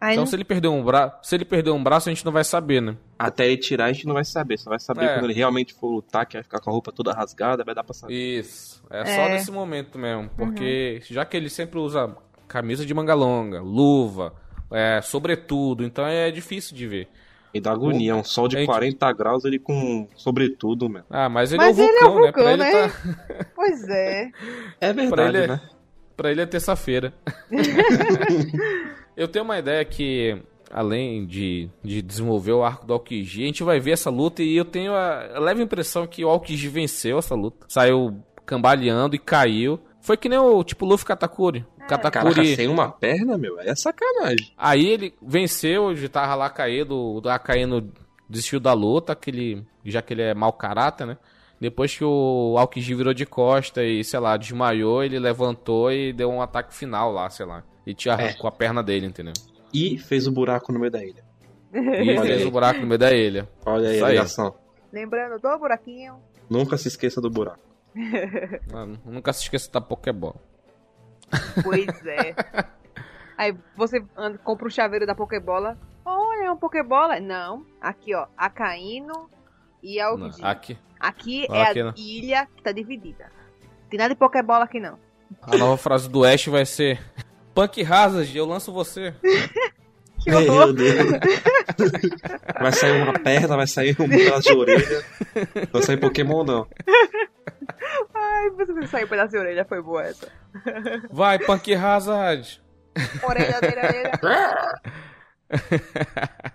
Aí então não... se ele perder um braço, se ele perder um braço a gente não vai saber, né? Até ele tirar, a gente não vai saber. Só vai saber É. quando ele realmente for lutar, que vai ficar com a roupa toda rasgada, vai dar pra saber. Isso. É, É. só nesse momento mesmo, porque já que ele sempre usa camisa de manga longa, luva, é, sobretudo, então é difícil de ver. E dá agonia, um sol de Gente. 40 graus, ele com sobretudo, mano. Ah, mas ele Mas é o ele é vulcão, o né? Pra vulcão, ele né? tá Pois é. É Pra verdade, ele é- né? Pra ele é terça-feira. Eu tenho uma ideia que, além de, de desenvolver o arco do Aokiji, a gente vai ver essa luta e eu tenho a, a leve impressão que o Aokiji venceu essa luta. Saiu cambaleando e caiu. Foi que nem o tipo Luffy Katakuri. Caraca, Katakuri. sem uma perna, meu, é sacanagem. Aí ele venceu, já tava lá caído, lá caindo, desistiu da luta, aquele, já que ele é mau caráter, né? Depois que o Aokiji virou de costa e, sei lá, desmaiou, ele levantou e deu um ataque final lá, sei lá. E te arrancou a perna dele, entendeu? E fez o buraco no meio da ilha. E Olha fez o buraco no meio da ilha. Olha aí Isso a aí. ligação. Lembrando do buraquinho. Nunca se esqueça do buraco. Mano, nunca se esqueça da Pokébola. Pois é. Aí você anda, compra o chaveiro da Pokébola. Olha, é uma Pokébola. Não. Aqui, ó. A Caíno e a Não, Alquidinho. aqui. Aqui é aqui a não. ilha que tá dividida. Tem nada de Pokébola aqui, não. A nova frase do Ash vai ser: Punk Hazard, eu lanço você. Que horror. Meu Deus. Vai sair uma perna, vai sair um pedaço de orelha. Não vai sair Pokémon, não. Ai, você saiu um pedaço de orelha, foi boa essa. Vai, Punk Hazard. Orelha, orelha, orelha.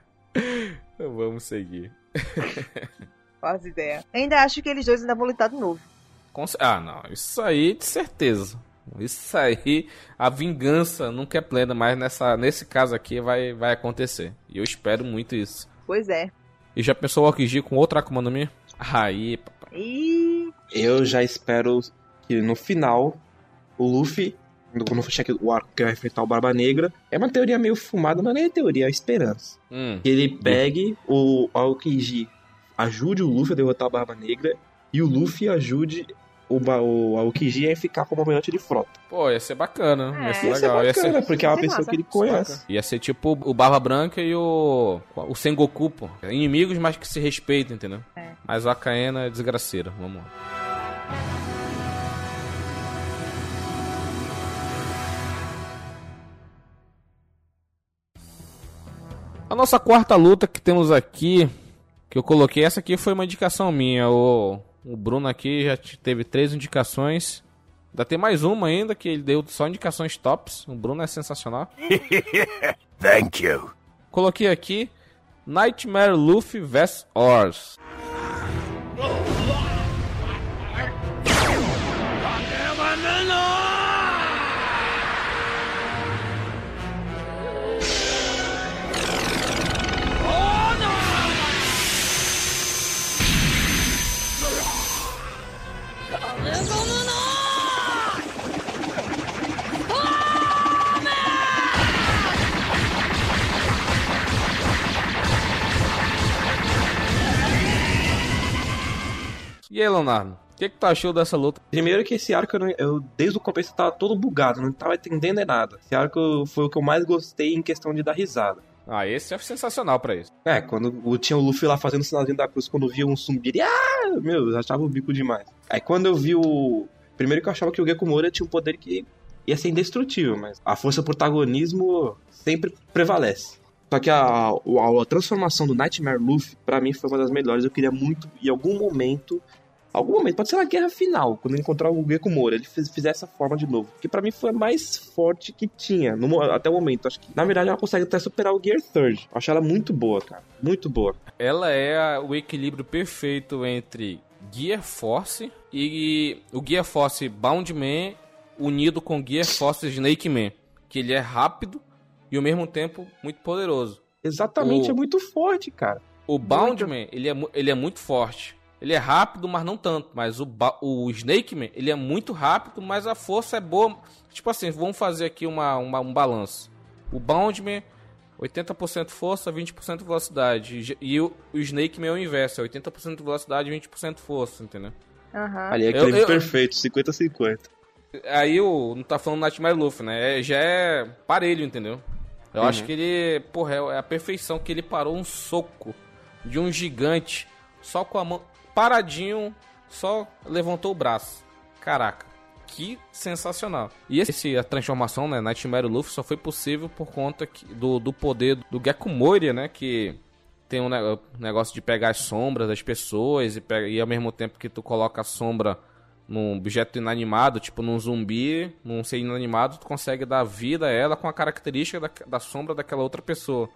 Vamos seguir. Faz ideia. Ainda acho que eles dois ainda vão lutar de novo. Ah, não. Isso aí, de certeza. Isso aí, a vingança nunca é plena, mas nessa, nesse caso aqui vai, vai acontecer. E eu espero muito isso. Pois é. E já pensou o Aokiji com outra Akuma no Mi? Aí, papai. E Eu já espero que no final o Luffy, quando for chegar o arco que vai enfrentar o Barba Negra, é uma teoria meio fumada, mas nem é teoria, é esperança. Hum, Que ele pegue o Aokiji, ajude o Luffy a derrotar a Barba Negra e o Luffy ajude o, o Aokiji a ficar como almirante de frota. pô, ia ser bacana. É. Ia ser é legal. Ia bacana, ser, porque é uma Ia ser pessoa massa. que ele conhece. ia ser tipo o Barba Branca e o. O Sengoku, pô. Inimigos, mas que se respeitam, entendeu? É. Mas o Akaena é desgraceira. Vamos lá. A nossa quarta luta que temos aqui, que eu coloquei, essa aqui foi uma indicação minha. O, o Bruno aqui já te- teve três indicações. Ainda tem mais uma ainda, que ele deu só indicações tops. O Bruno é sensacional. Thank you. Coloquei aqui Nightmare Luffy vs Ors. E aí, Leonardo? O que, que tu achou dessa luta? Primeiro que esse arco, eu, não- eu, desde o começo, eu tava todo bugado, não tava entendendo nada. Esse arco foi o que eu mais gostei em questão de dar risada. Ah, esse é sensacional pra isso. É, quando tinha o Luffy lá fazendo o sinalzinho da cruz, quando via um zumbi, ele, ah, meu, eu achava o bico demais. Aí quando eu vi o... Primeiro que eu achava que o Gekko Moura tinha um poder que ia ser indestrutível, mas a força protagonismo sempre prevalece. Só que a, a, a transformação do Nightmare Luffy, pra mim, foi uma das melhores. Eu queria muito, em algum momento, algum momento, pode ser na guerra final, quando ele encontrar o Gekko Moura, ele fiz, fizer essa forma de novo. Que pra mim foi a mais forte que tinha, no até o momento. Acho que, na verdade, ela consegue até superar o Gear Third. Acho ela muito boa, cara. Muito boa. Ela é a- o equilíbrio perfeito entre Gear Force e o Gear Force Boundman unido com Gear Force Snake Man. Que ele é rápido e ao mesmo tempo muito poderoso. Exatamente, O- é muito forte, cara. O Boundman, ele é, ele é muito forte. Ele é rápido, mas não tanto. Mas o, o Snake Man, ele é muito rápido, mas a força é boa. Tipo assim, vamos fazer aqui uma, uma- um balanço. O Boundman, 80% força, 20% velocidade. E E o, o Snake Man é o inverso, é 80% velocidade e 20% força, entendeu? Aham. Ali é Eu- equilíbrio eu- perfeito, 50-50. Aí o. Não tá falando Nightmare Luffy, né? É- já é parelho, entendeu? Eu Uhum. acho que ele. Porra, é a perfeição que ele parou um soco de um gigante só com a mão. Paradinho, só levantou o braço. Caraca. Que sensacional. E esse, a transformação, né? Nightmare Luffy só foi possível por conta que- do, do poder do Gekko Moria, né? Que tem um ne- negócio de pegar as sombras das pessoas e, pega- e ao mesmo tempo que tu coloca a sombra num objeto inanimado, tipo num zumbi, num ser inanimado, tu consegue dar vida a ela com a característica da, da sombra daquela outra pessoa.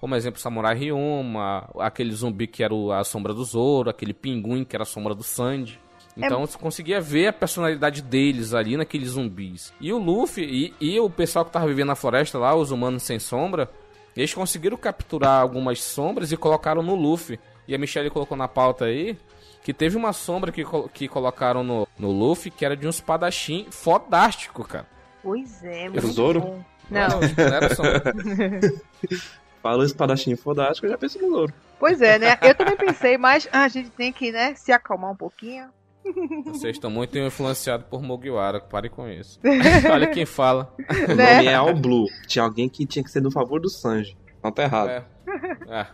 Como exemplo, Samurai Ryuma, aquele zumbi que era o- a sombra do Zoro, aquele pinguim que era a sombra do Sandy. Então você conseguia ver a personalidade deles ali naqueles zumbis. E o Luffy e, e o pessoal que tava vivendo na floresta lá, os humanos sem sombra, eles conseguiram capturar algumas sombras e colocaram no Luffy. E a Michelle colocou na pauta aí que teve uma sombra que, que colocaram no, no Luffy que era de um espadachim fodástico, cara. Pois é, Era muito o Zoro? bom. Não, Não, não era sombra. Falou espadachim fodástico, eu já penso no Zoro. pois é, né? Eu também pensei, mas a gente tem que, né, se acalmar um pouquinho. Vocês estão muito influenciados por Mugiwara, pare com isso. Olha quem fala. O Né? nome é All Blue. Tinha alguém que tinha que ser do favor do Sanji. Não tá errado. É. É.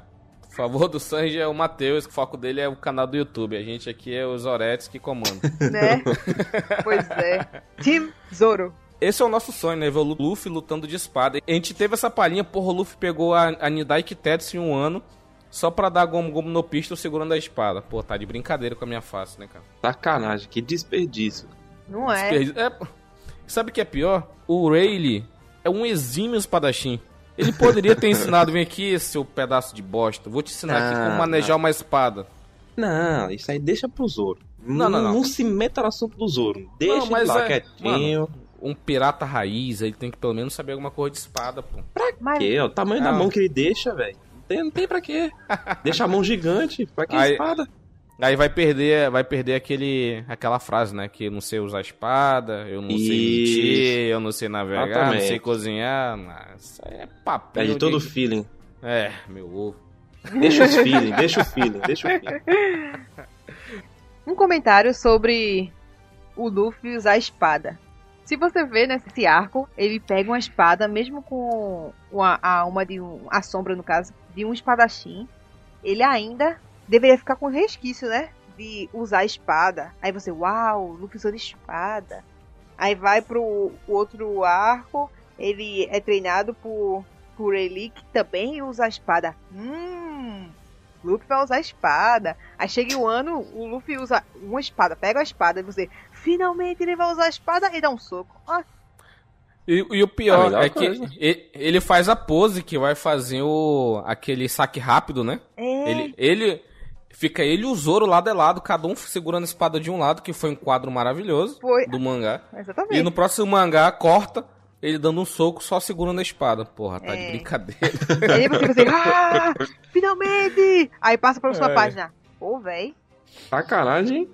Por favor do Sanji é o Matheus, que o foco dele é o canal do YouTube. A gente aqui é os Oretes que comandam. Né? pois é. Team Zoro. Esse é o nosso sonho, né? Ver o Luffy lutando de espada. A gente teve essa palhinha, porra, o Luffy pegou a, a Nidai Kitetsu em um ano só pra dar Gomu Gomu no pistol segurando a espada. Pô, tá de brincadeira com a minha face, né, cara? Sacanagem, que desperdício. Não é? Desperdi- é, Sabe o que é pior? O Rayleigh é um exímio espadachim. Ele poderia ter ensinado, vem aqui, seu pedaço de bosta. Vou te ensinar aqui como Ah, manejar uma espada. Não, isso aí deixa pro Zoro. Não, não, não. Não se meta no assunto do Zoro. Deixa Não, mas ele lá é- quietinho. Um pirata raiz, ele tem que pelo menos saber alguma coisa de espada, pô. Mas Que? O tamanho da Ah. mão que ele deixa, velho. Não tem, não tem pra quê. Deixa a mão gigante. Pra que Aí- espada? Aí vai perder, vai perder aquele, aquela frase, né? Que eu não sei usar espada, eu não sei mentir, eu não sei navegar, não Exatamente. sei cozinhar. Isso aí é papel. Perde todo o de... feeling. É, meu ovo. Deixa os feeling, deixa o feeling, deixa o feeling. um comentário sobre o Luffy usar a espada. Se você vê nesse arco, ele pega uma espada, mesmo com uma, a, uma de um, a sombra, no caso, de um espadachim, ele ainda deveria ficar com resquício, né? De usar a espada. Aí você, uau, Luffy usando espada. Aí vai pro outro arco, ele é treinado por, por ele que também usa a espada. Hum, Luffy vai usar a espada. Aí chega o ano, o Luffy usa uma espada, pega a espada e você, finalmente ele vai usar a espada e dá um soco. Ah, E, e o Ah, pior melhor é que ele, ele faz a pose que vai fazer o aquele saque rápido, né? é. Ele, ele fica ele e o Zoro lado a lado, cada um segurando a espada de um lado, que foi um quadro maravilhoso Foi. do mangá. Exatamente. E no próximo mangá corta ele dando um soco só segurando a espada. Porra, tá de É. brincadeira. Aí você, você, ah, finalmente! Aí passa pra próxima É. página. Pô, véi. Sacanagem, hein?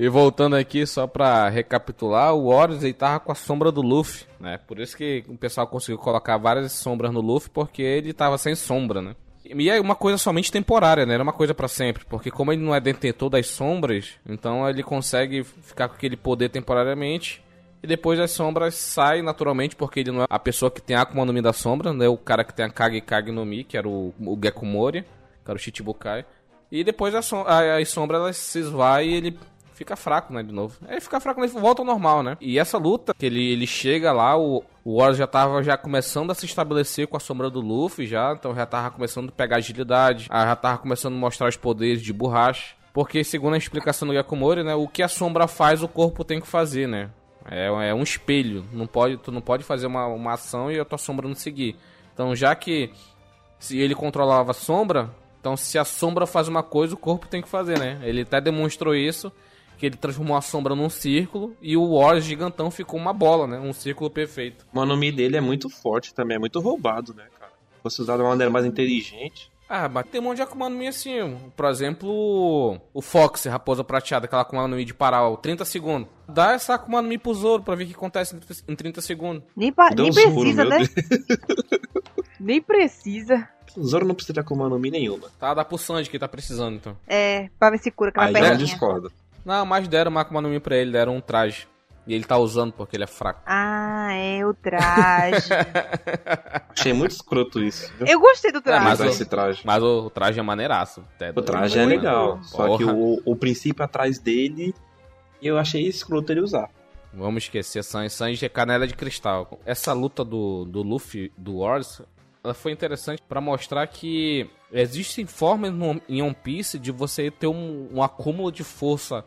E voltando aqui, só pra recapitular, o Horus ele tava com a sombra do Luffy, né? Por isso que o pessoal conseguiu colocar várias sombras no Luffy, porque ele tava sem sombra, né? E é uma coisa somente temporária, né? Era uma coisa pra sempre, porque como ele não é detentor das sombras, então ele consegue ficar com aquele poder temporariamente. E depois as sombras saem naturalmente, porque ele não é a pessoa que tem a Akuma no Mi da sombra, né? O cara que tem a Kage Kage no Mi, que era o, o Gekko Moria, que era o Shichibukai. E depois a som- a- as sombras elas se esvaem e ele fica fraco, né, de novo. Aí fica fraco, ele volta ao normal, né? E essa luta, que ele, ele chega lá, o, o Warrior já tava já começando a se estabelecer com a sombra do Luffy já, então já tava começando a pegar agilidade, ah, já tava começando a mostrar os poderes de borracha. Porque, segundo a explicação do Yakumori, né, o que a sombra faz, o corpo tem que fazer, né? É, é um espelho, não pode, tu não pode fazer uma, uma ação e a tua sombra não seguir. Então, já que se ele controlava a sombra, então se a sombra faz uma coisa, o corpo tem que fazer, né? Ele até demonstrou isso, que ele transformou a sombra num círculo e o Warrior gigantão ficou uma bola, né? Um círculo perfeito. O nome dele é muito forte também, é muito roubado, né, cara? Se fosse usado de uma maneira mais inteligente. Ah, mas tem um monte de Akuma no Mi assim. Por exemplo, o Fox, Raposa Prateada, aquela Akuma no Mi de parar, ó, 30 segundos. Dá essa Akuma no Mi pro Zoro pra ver o que acontece em 30 em 30 segundos. Nem, pa- nem precisa, meu né? Nem precisa. O Zoro não precisa de Akuma no Mi nenhuma. Tá, dá pro Sanji que tá precisando, então. É, pra ver se cura aquela Aí eu perninha. discordo. Não, mas deram uma Akuma no Mi pra ele, deram um traje. E ele tá usando porque ele é fraco. Ah, é o traje. Achei muito escroto isso. viu? Eu gostei do É, traje. mas Usar o- esse traje. Mas o, traje é maneiraço. O doido. traje é legal. Só que o, o princípio atrás dele, eu achei escroto ele usar. Vamos esquecer, Sanji. Sanji é canela de cristal. Essa luta do, do Luffy, do Wars, ela foi interessante pra mostrar que existem formas no, em One Piece de você ter um, um acúmulo de força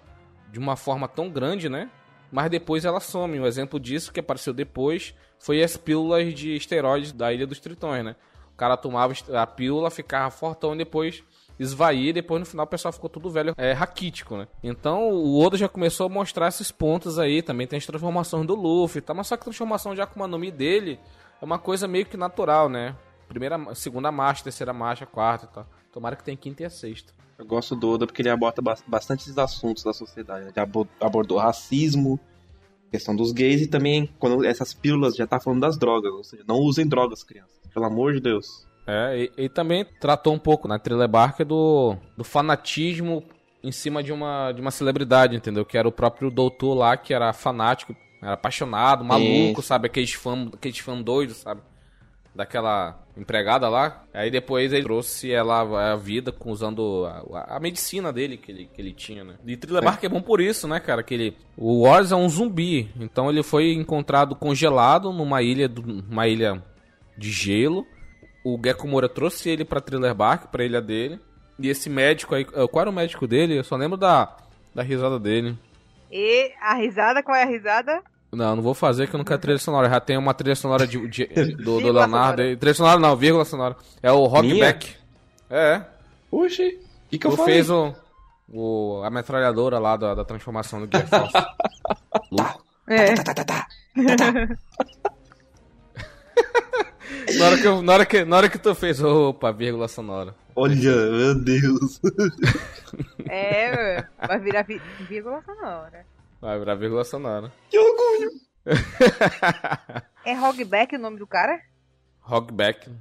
de uma forma tão grande, né? Mas depois ela some. Um exemplo disso que apareceu depois foi as pílulas de esteroides da Ilha dos Tritões, né? O cara tomava a pílula, ficava fortão e depois esvaía e depois no final o pessoal ficou tudo velho, é, raquítico, né? Então o Oda já começou a mostrar esses pontos aí, também tem as transformações do Luffy, tá? Mas só que a transformação de Akuma no Mi dele é uma coisa meio que natural, né? Primeira, segunda marcha, terceira marcha, quarta e tal. Tomara que tenha quinta e a sexta. Eu gosto do Oda porque ele aborda bas- bastante esses assuntos da sociedade. né? Ele abo- abordou racismo, questão dos gays e também quando essas pílulas já tá falando das drogas. Ou seja, não usem drogas, crianças. Pelo amor de Deus. É, e, e também tratou um pouco na trilha barca do, do fanatismo em cima de uma, de uma celebridade, entendeu? Que era o próprio doutor lá, que era fanático, era apaixonado, maluco, Isso. sabe? Aqueles fãs aqueles fã doidos, sabe? Daquela empregada lá. Aí depois ele trouxe ela à vida usando a, a medicina dele que ele, que ele tinha, né? E Thriller Bark é bom por isso, né, cara? Que ele, o Wars é um zumbi, então ele foi encontrado congelado numa ilha, numa ilha de gelo. O Gecko Moura trouxe ele pra Thriller Bark, pra ilha dele. E esse médico aí, eh, qual era o médico dele? Eu só lembro da, da risada dele. E a risada, qual é a risada? Não, não vou fazer que eu não quero trilha sonora. Já tem uma trilha sonora de, de- do, do Leonardo. aí. Trilha sonora não, vírgula sonora. É o Rockback. É. Oxi, o que, que eu Tu falei? fez o, o, a metralhadora lá da, da transformação do Gear Force. Louco. É. Tá, tá, tá, tá. Na hora, que eu- na, hora que, na hora que tu fez, opa, vírgula sonora. Olha, meu Deus. É, vai virar vi- vírgula sonora. Vai virar vírgula sonora. que orgulho. É Hogback o nome do cara? Hogback.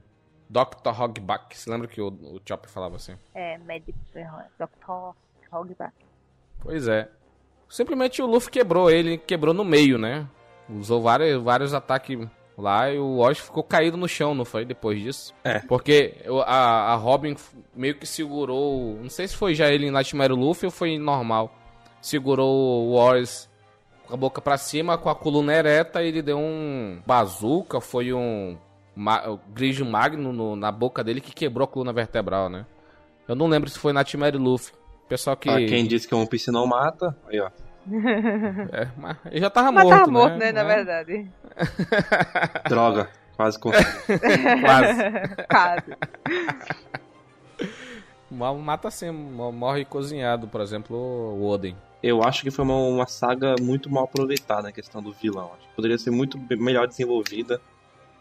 Dr. Hogback. Você lembra que o, o Chopper falava assim? É, Medic Dr. Hogback. Pois é. Simplesmente o Luffy quebrou ele, quebrou no meio, né? Usou vários, vários ataques lá e o Wash ficou caído no chão, não foi? Depois disso. É. Porque a, a Robin meio que segurou. Não sei se foi já ele em Nightmare Luffy ou foi normal. Segurou o Warriors com a boca pra cima, com a coluna ereta, e ele deu um bazuca, foi um ma, grigio magno no- na boca dele que quebrou a coluna vertebral, né? Eu não lembro se foi Nightmare Luffy. Pessoal que. Ah, quem disse que One Piece não mata, aí ó. É, mas ele já tava Mas morto, tava morto, né? né, na verdade. Droga, quase consegui. Quase. Mal- Mata assim, mo- morre cozinhado, por exemplo, o Oden. Eu acho que foi uma, uma saga muito mal aproveitada a questão do vilão. Acho que poderia ser muito melhor desenvolvida.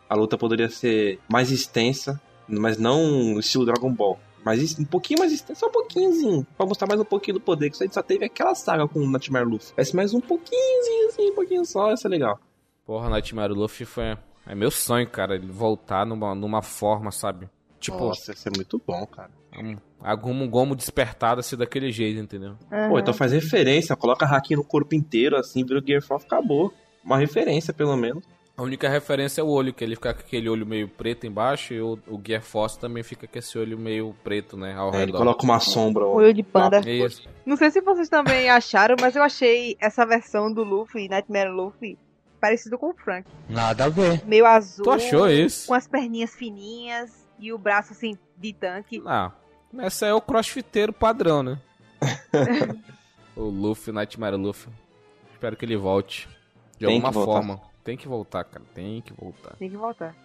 A luta poderia ser mais extensa, mas não estilo Dragon Ball. Mas um pouquinho mais extensa, só um pouquinhozinho. Pra mostrar mais um pouquinho do poder. Que isso aí só teve aquela saga com o Nightmare Luffy. Parece mais um pouquinhozinho, assim, um pouquinho só, isso é legal. Porra, Nightmare Luffy foi. É meu sonho, cara, ele voltar numa, numa forma, sabe? Tipo, Nossa, isso é muito bom, cara. Um, algum gomo despertado assim daquele jeito, entendeu? Pô, então faz referência, coloca Haki no corpo inteiro, assim, vira o Gear 4, acabou. Uma referência, pelo menos. A única referência é o olho, que ele fica com aquele olho meio preto embaixo e o, o Gear Force também fica com esse olho meio preto, né? Ao É, ele redor. coloca uma sombra. ó. Olho de panda. É isso. Não sei se vocês também acharam, mas eu achei essa versão do Luffy, Nightmare Luffy, parecido com o Frank. Nada a ver. Meio azul. Tu achou isso? Com as perninhas fininhas e o braço assim de tanque. Ah, essa é o crossfiteiro padrão, né? o Luffy, Nightmare Luffy. Espero que ele volte. De Tem alguma forma. Tem que voltar, cara. Tem que voltar. Tem que voltar.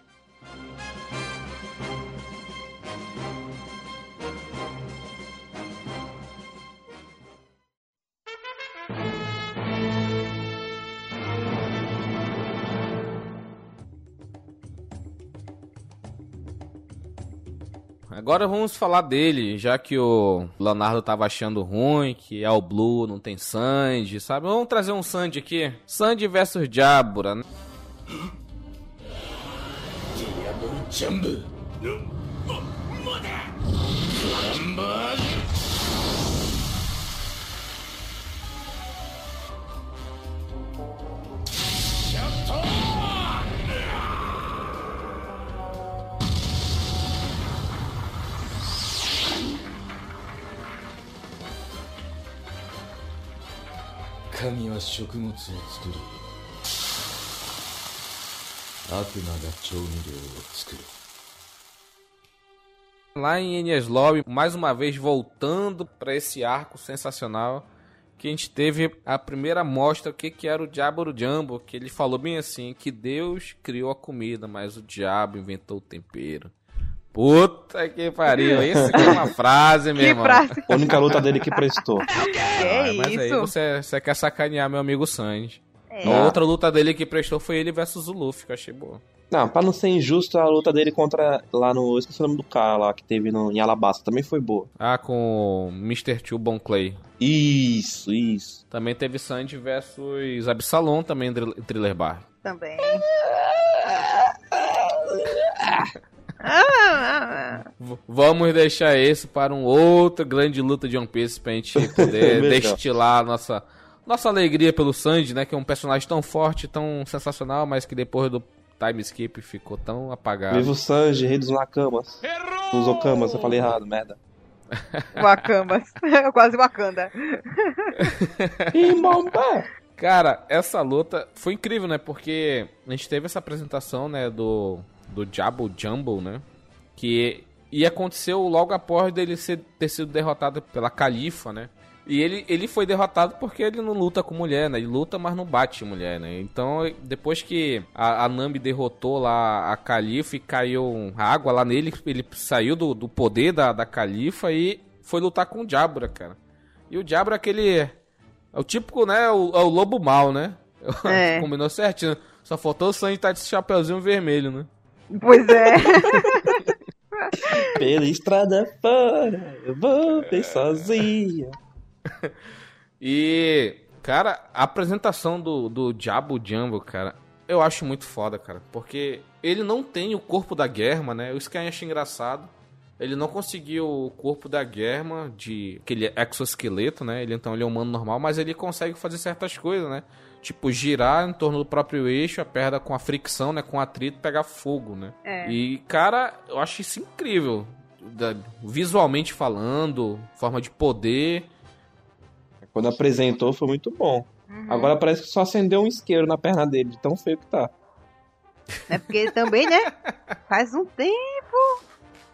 Agora vamos falar dele, já que o Leonardo tava achando ruim, que é o Blue, não tem Sandy, sabe? Vamos trazer um Sandy aqui. Sandy versus Jabura, né? 全 神は食物を作り悪魔が調味料を作る Lá em Enies Lobby, mais uma vez voltando pra esse arco sensacional que a gente teve a primeira mostra o que que era o Diabo Jumbo, que ele falou bem assim, que Deus criou a comida, mas o diabo inventou o tempero. Puta que pariu, isso que é uma frase, meu Que irmão. frase. A única luta dele que prestou. É Ah, mas aí isso. você, você quer sacanear meu amigo Sanji. É. A outra luta dele que prestou foi ele versus o Luffy, que eu achei boa. Não, pra não ser injusto, a luta dele contra lá no. Eu esqueci o nome do cara lá que teve no, em Alabasta também foi boa. Ah, com o Mr. Two Bon Clay. Isso, isso. Também teve Sanji versus Absalom, também em Thriller- Thriller Bar. Também. Vamos deixar isso para um outro grande luta de One Piece pra gente poder destilar a nossa, nossa alegria pelo Sanji, né? Que é um personagem tão forte, tão sensacional, mas que depois do time skip ficou tão apagado. Viva o Sanji, rei dos Nakamas. Dos Okamas, eu falei errado, merda. Wakamas. Quase Wakanda. Imbomba! Cara, essa luta foi incrível, né? Porque a gente teve essa apresentação, né, do, do Jabba Jumbo, né? Que e aconteceu logo após dele ser, ter sido derrotado pela Califa, né? E ele, ele foi derrotado porque ele não luta com mulher, né? Ele luta, mas não bate mulher, né? Então, depois que a, a Nami derrotou lá a Califa e caiu água lá nele, ele saiu do, do poder da, da Califa e foi lutar com o Jabra, cara. E o Jabra é aquele... É o típico, né? O, é o lobo mal, né? É. Combinou certinho. Só faltou o Sanji estar de chapeuzinho vermelho, né? Pois é. Pela estrada fora, eu vou bem sozinha. E, cara, a apresentação do, do Diabo Jumbo, cara, eu acho muito foda, cara. Porque ele não tem o corpo da Germa, né? Isso que eu acho engraçado. Ele não conseguiu o corpo da Germa, de aquele exoesqueleto, né? Ele então ele é um humano normal, mas ele consegue fazer certas coisas, né? Tipo, girar em torno do próprio eixo, a perna com a fricção, né? Com atrito, pegar fogo, né? É. E, cara, eu acho isso incrível. Da- visualmente falando, forma de poder. Quando apresentou foi muito bom. Agora parece que só acendeu um isqueiro na perna dele, de tão feio que tá. É porque também, né? Faz um tempo.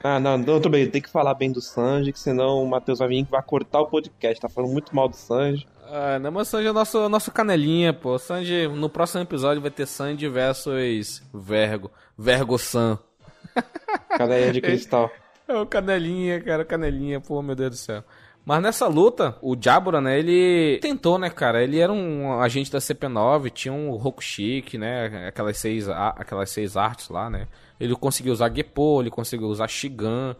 Ah, não, não, tudo bem, tem que falar bem do Sanji, que senão o Matheus vai vir vai cortar o podcast. Tá falando muito mal do Sanji. Ah, não, mas o Sanji é nosso, nosso canelinha, pô. Sanji, no próximo episódio vai ter Sanji versus Vergo. Vergo-san. Cadeia de cristal. É o canelinha, cara, canelinha, pô, meu Deus do céu. Mas nessa luta, o Jabura, né, ele tentou, né, cara, ele era um agente da CP9, tinha um Rokushiki, né, aquelas seis, aquelas seis artes lá, né. Ele conseguiu usar Geppo, ele conseguiu usar Shigan.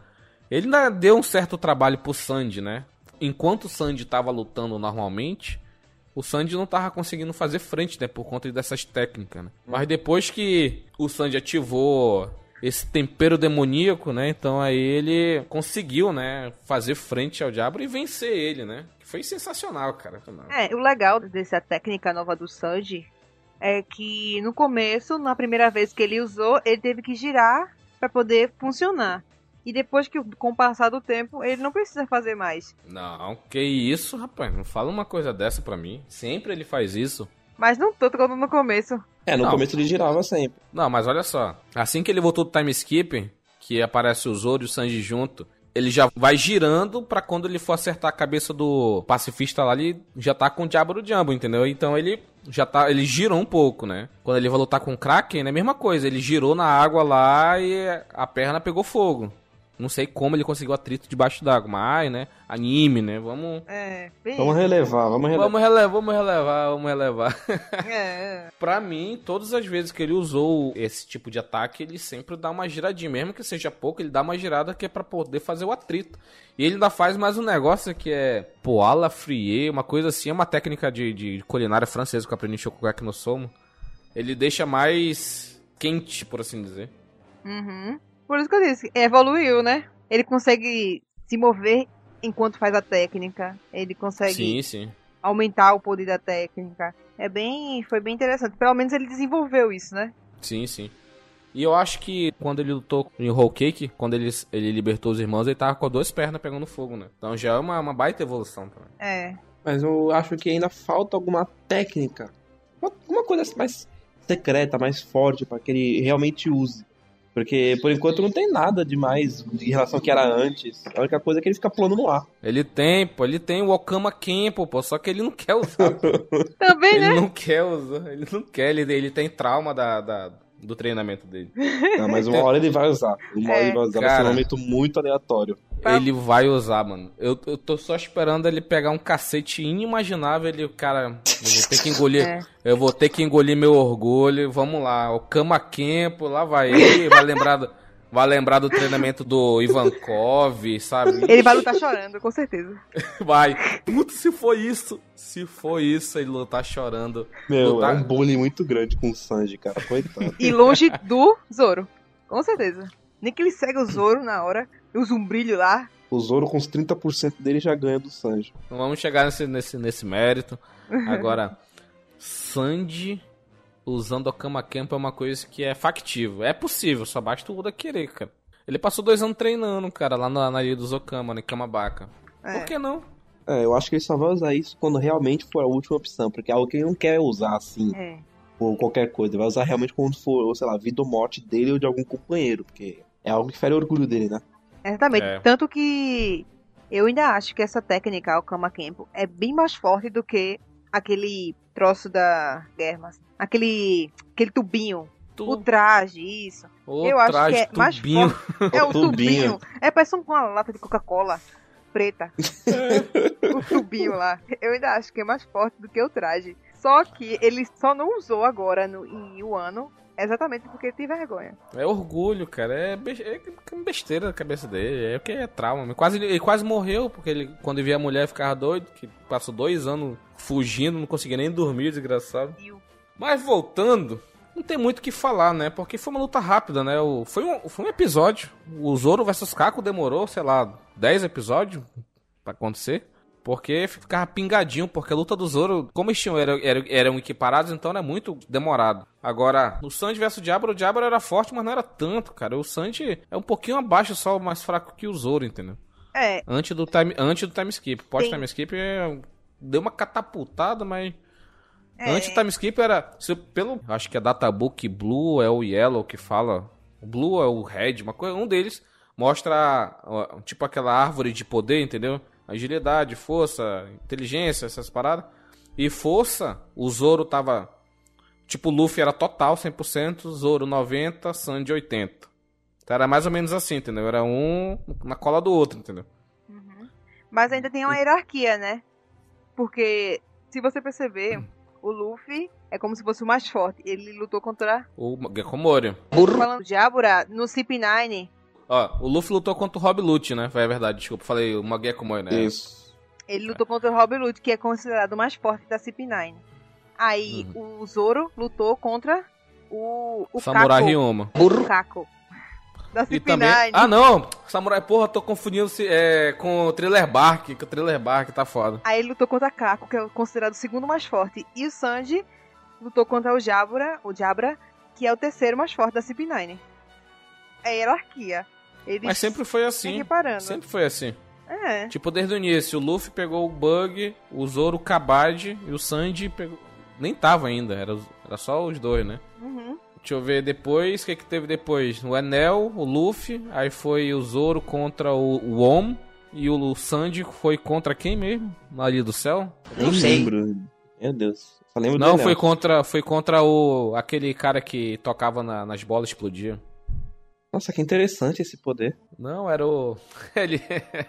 Ele deu um certo trabalho pro Sanji, né. Enquanto o Sanji tava lutando normalmente, o Sanji não tava conseguindo fazer frente, né, por conta dessas técnicas, né. Mas depois que o Sanji ativou esse tempero demoníaco, né? Então aí ele conseguiu, né, fazer frente ao diabo e vencer ele, né? Foi sensacional, cara. É, o legal dessa técnica nova do Sanji é que no começo, na primeira vez que ele usou, ele teve que girar pra poder funcionar. E depois que, com o passar do tempo, ele não precisa fazer mais. Não, que isso, rapaz? Não fala uma coisa dessa pra mim. Sempre ele faz isso. Mas não tanto quanto no começo. É, no Não. começo ele girava sempre. Não, mas olha só. Assim que ele voltou do time skip, que aparece o Zoro e o Sanji junto, ele já vai girando pra quando ele for acertar a cabeça do pacifista lá, ele já tá com o diabo do diabo, entendeu? Então ele já tá, ele girou um pouco, né? Quando ele vai lutar com o Kraken, é a mesma coisa, ele girou na água lá e a perna pegou fogo. Não sei como ele conseguiu atrito debaixo d'água, mas, né? Anime, né? Vamos É, bem. Vamos relevar, vamos relevar. Vamos relevar, vamos relevar, vamos relevar. É. Pra mim, todas as vezes que ele usou esse tipo de ataque, ele sempre dá uma giradinha, mesmo que seja pouco, ele dá uma girada que é pra poder fazer o atrito. E ele ainda faz mais um negócio que é poala frie, uma coisa assim, é uma técnica de, de culinária francesa que eu aprendi em Shokugeki no Somo. Ele deixa mais quente, por assim dizer. Uhum. Por isso que eu disse, evoluiu, né? Ele consegue se mover enquanto faz a técnica. Ele consegue Sim, sim. aumentar o poder da técnica. É bem, foi bem interessante. Pelo menos ele desenvolveu isso, né? Sim, sim. E eu acho que quando ele lutou em Whole Cake, quando ele, ele libertou os irmãos, ele tava com as duas pernas pegando fogo, né? Então já é uma, uma baita evolução também. É. Mas eu acho que ainda falta alguma técnica. Uma, uma coisa mais secreta, mais forte, pra que ele realmente use. Porque por enquanto não tem nada demais em relação ao que era antes. A única coisa é que ele fica pulando no ar. Ele tem, pô, ele tem o Okama Kenpo, pô, só que ele não quer usar. Também, ele né? não quer usar, ele não quer, ele, ele tem trauma da, da- do treinamento dele. Não, mas uma hora ele vai usar. Uma hora É, ele vai usar, vai ser cara. um momento muito aleatório. Ele vai usar, mano. Eu, eu tô só esperando ele pegar um cacete inimaginável, ele, cara, eu vou ter que engolir, É. eu vou ter que engolir meu orgulho, vamos lá, o Kama Kenpo, lá vai ele, vai lembrar do, vai lembrar do treinamento do Ivankov, sabe? Ele vai lutar chorando, com certeza. Vai. Putz, se foi isso, se foi isso, ele lutar chorando. Meu, Lutar- é um bullying muito grande com o Sanji, cara. Coitado. E longe do Zoro. Com certeza. Nem que ele segue o Zoro na hora, usa um brilho lá. O Zoro com os 30% dele já ganha do Sanji. Não vamos chegar nesse, nesse, nesse mérito. Agora, Sandy usando a Kama Camp é uma coisa que é factível. É possível, só basta o Oda querer, cara. Ele passou dois anos treinando, cara, lá na, na ilha dos Okama, em Kamabaka. É. Por que não? É, eu acho que ele só vai usar isso quando realmente for a última opção, porque é algo que ele não quer usar assim, É. ou qualquer coisa. Ele vai usar realmente quando for, sei lá, vida ou morte dele ou de algum companheiro, porque é algo que fere o orgulho dele, né? Exatamente. É. Tanto que eu ainda acho que essa técnica, o Kama Kempo, é bem mais forte do que aquele troço da Germas. Aquele, aquele tubinho. Tu, O traje, isso. o eu acho traje, que é mais tubinho. forte. É o Tubinho. tubinho. É, parece uma lata de Coca-Cola preta. o tubinho lá. Eu ainda acho que é mais forte do que o traje. Só que ele só não usou agora no, em Wano exatamente porque ele tem vergonha. É orgulho, cara. É, be- é besteira da cabeça dele. É porque é trauma. Quase, ele quase morreu, porque ele, quando via a mulher, ficava doido. Que passou dois anos fugindo, não conseguia nem dormir, desgraçado. Mas voltando, não tem muito o que falar, né? Porque foi uma luta rápida, né? O, foi, um, foi um episódio. O Zoro versus Kako demorou, sei lá, 10 episódios pra acontecer. Porque ficava pingadinho, porque a luta do Zoro, como eles tinham, eram, eram, equiparados, então era muito demorado. Agora, o Sanji versus o Diablo, o Diablo era forte, mas não era tanto, cara. O Sanji é um pouquinho abaixo, só mais fraco que o Zoro, entendeu? É, Antes do time, antes do time skip. Pós Sim. time skip é, deu uma catapultada, mas é. Antes o time skip era. Se, pelo. Acho que é Databook Blue é o Yellow que fala. O Blue é o Red, uma coisa. Um deles mostra tipo aquela árvore de poder, entendeu? Agilidade, força, inteligência, essas paradas. E força, o Zoro tava. Tipo, o Luffy era total 100%, Zoro 90%, Sandy 80%. Então era mais ou menos assim, entendeu? Era um na cola do outro, entendeu? Mas ainda tem uma hierarquia, né? Porque, se você perceber, o Luffy é como se fosse o mais forte. Ele lutou contra. O Gekomori. Falando do Jabura, no CP9, Ó, o Luffy lutou contra o Rob Lute, né? É verdade, desculpa, falei o Gekomori, né? Isso. ele lutou contra o Rob Lute, que é considerado o mais forte da CP9. Aí o Zoro lutou contra o. O Samurai. Ryoma. O Kako. Da E CP9. também. Ah, não! Samurai, porra, tô confundindo se, é, com o Thriller Bark, que o Thriller Bark tá foda. Aí ele lutou contra Kako, que é considerado o segundo mais forte. E o Sanji lutou contra o Jabura, o Jabra, que é o terceiro mais forte da CP9. É hierarquia. Eles Mas sempre foi assim. reparando. Sempre foi assim. É. Tipo, desde o início, o Luffy pegou o Bug, o Zoro o Kabad e o Sanji pegou. Nem tava ainda, era, era só os dois, né? Uhum. Deixa eu ver depois, o que que teve depois? O Enel, o Luffy, aí foi o Zoro contra o, o Om, e o Sanji foi contra quem mesmo? Ali do céu? Nem lembro. Meu Deus. Só lembro Não, do foi Enel. contra, foi contra o aquele cara que tocava na- nas bolas e explodia. Nossa, que interessante esse poder. Não, era o. Ele.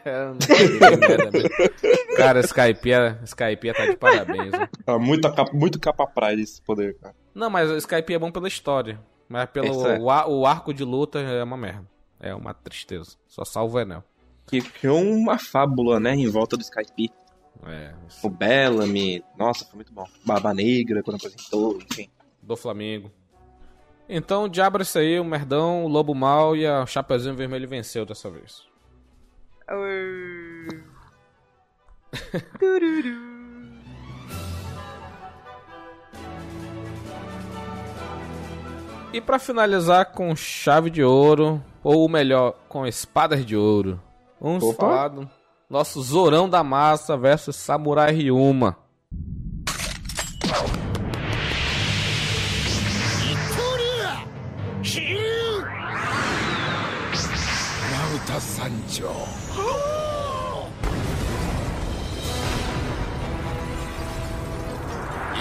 Eu não sei que merda mesmo. cara, Skype, Skype tá de parabéns. né? Ah, muito, capa, muito capa praia esse poder, cara. Não, mas o Skype é bom pela história. Mas pelo é. o, ar- o arco de luta é uma merda. É uma tristeza. Só salva o Enel. Que criou uma fábula, né, em volta do Skype. É, isso. O Bellamy, nossa, foi muito bom. Barba Negra, quando apresentou, enfim. do Flamengo. Então, diabo isso aí, o Merdão, o Lobo Mal e a Chapeuzinho Vermelho venceu dessa vez. E pra finalizar com chave de ouro, ou melhor, com espadas de ouro, vamos Opa. falar do nosso Zorão da Massa versus Samurai Ryuma. ラウタ山頂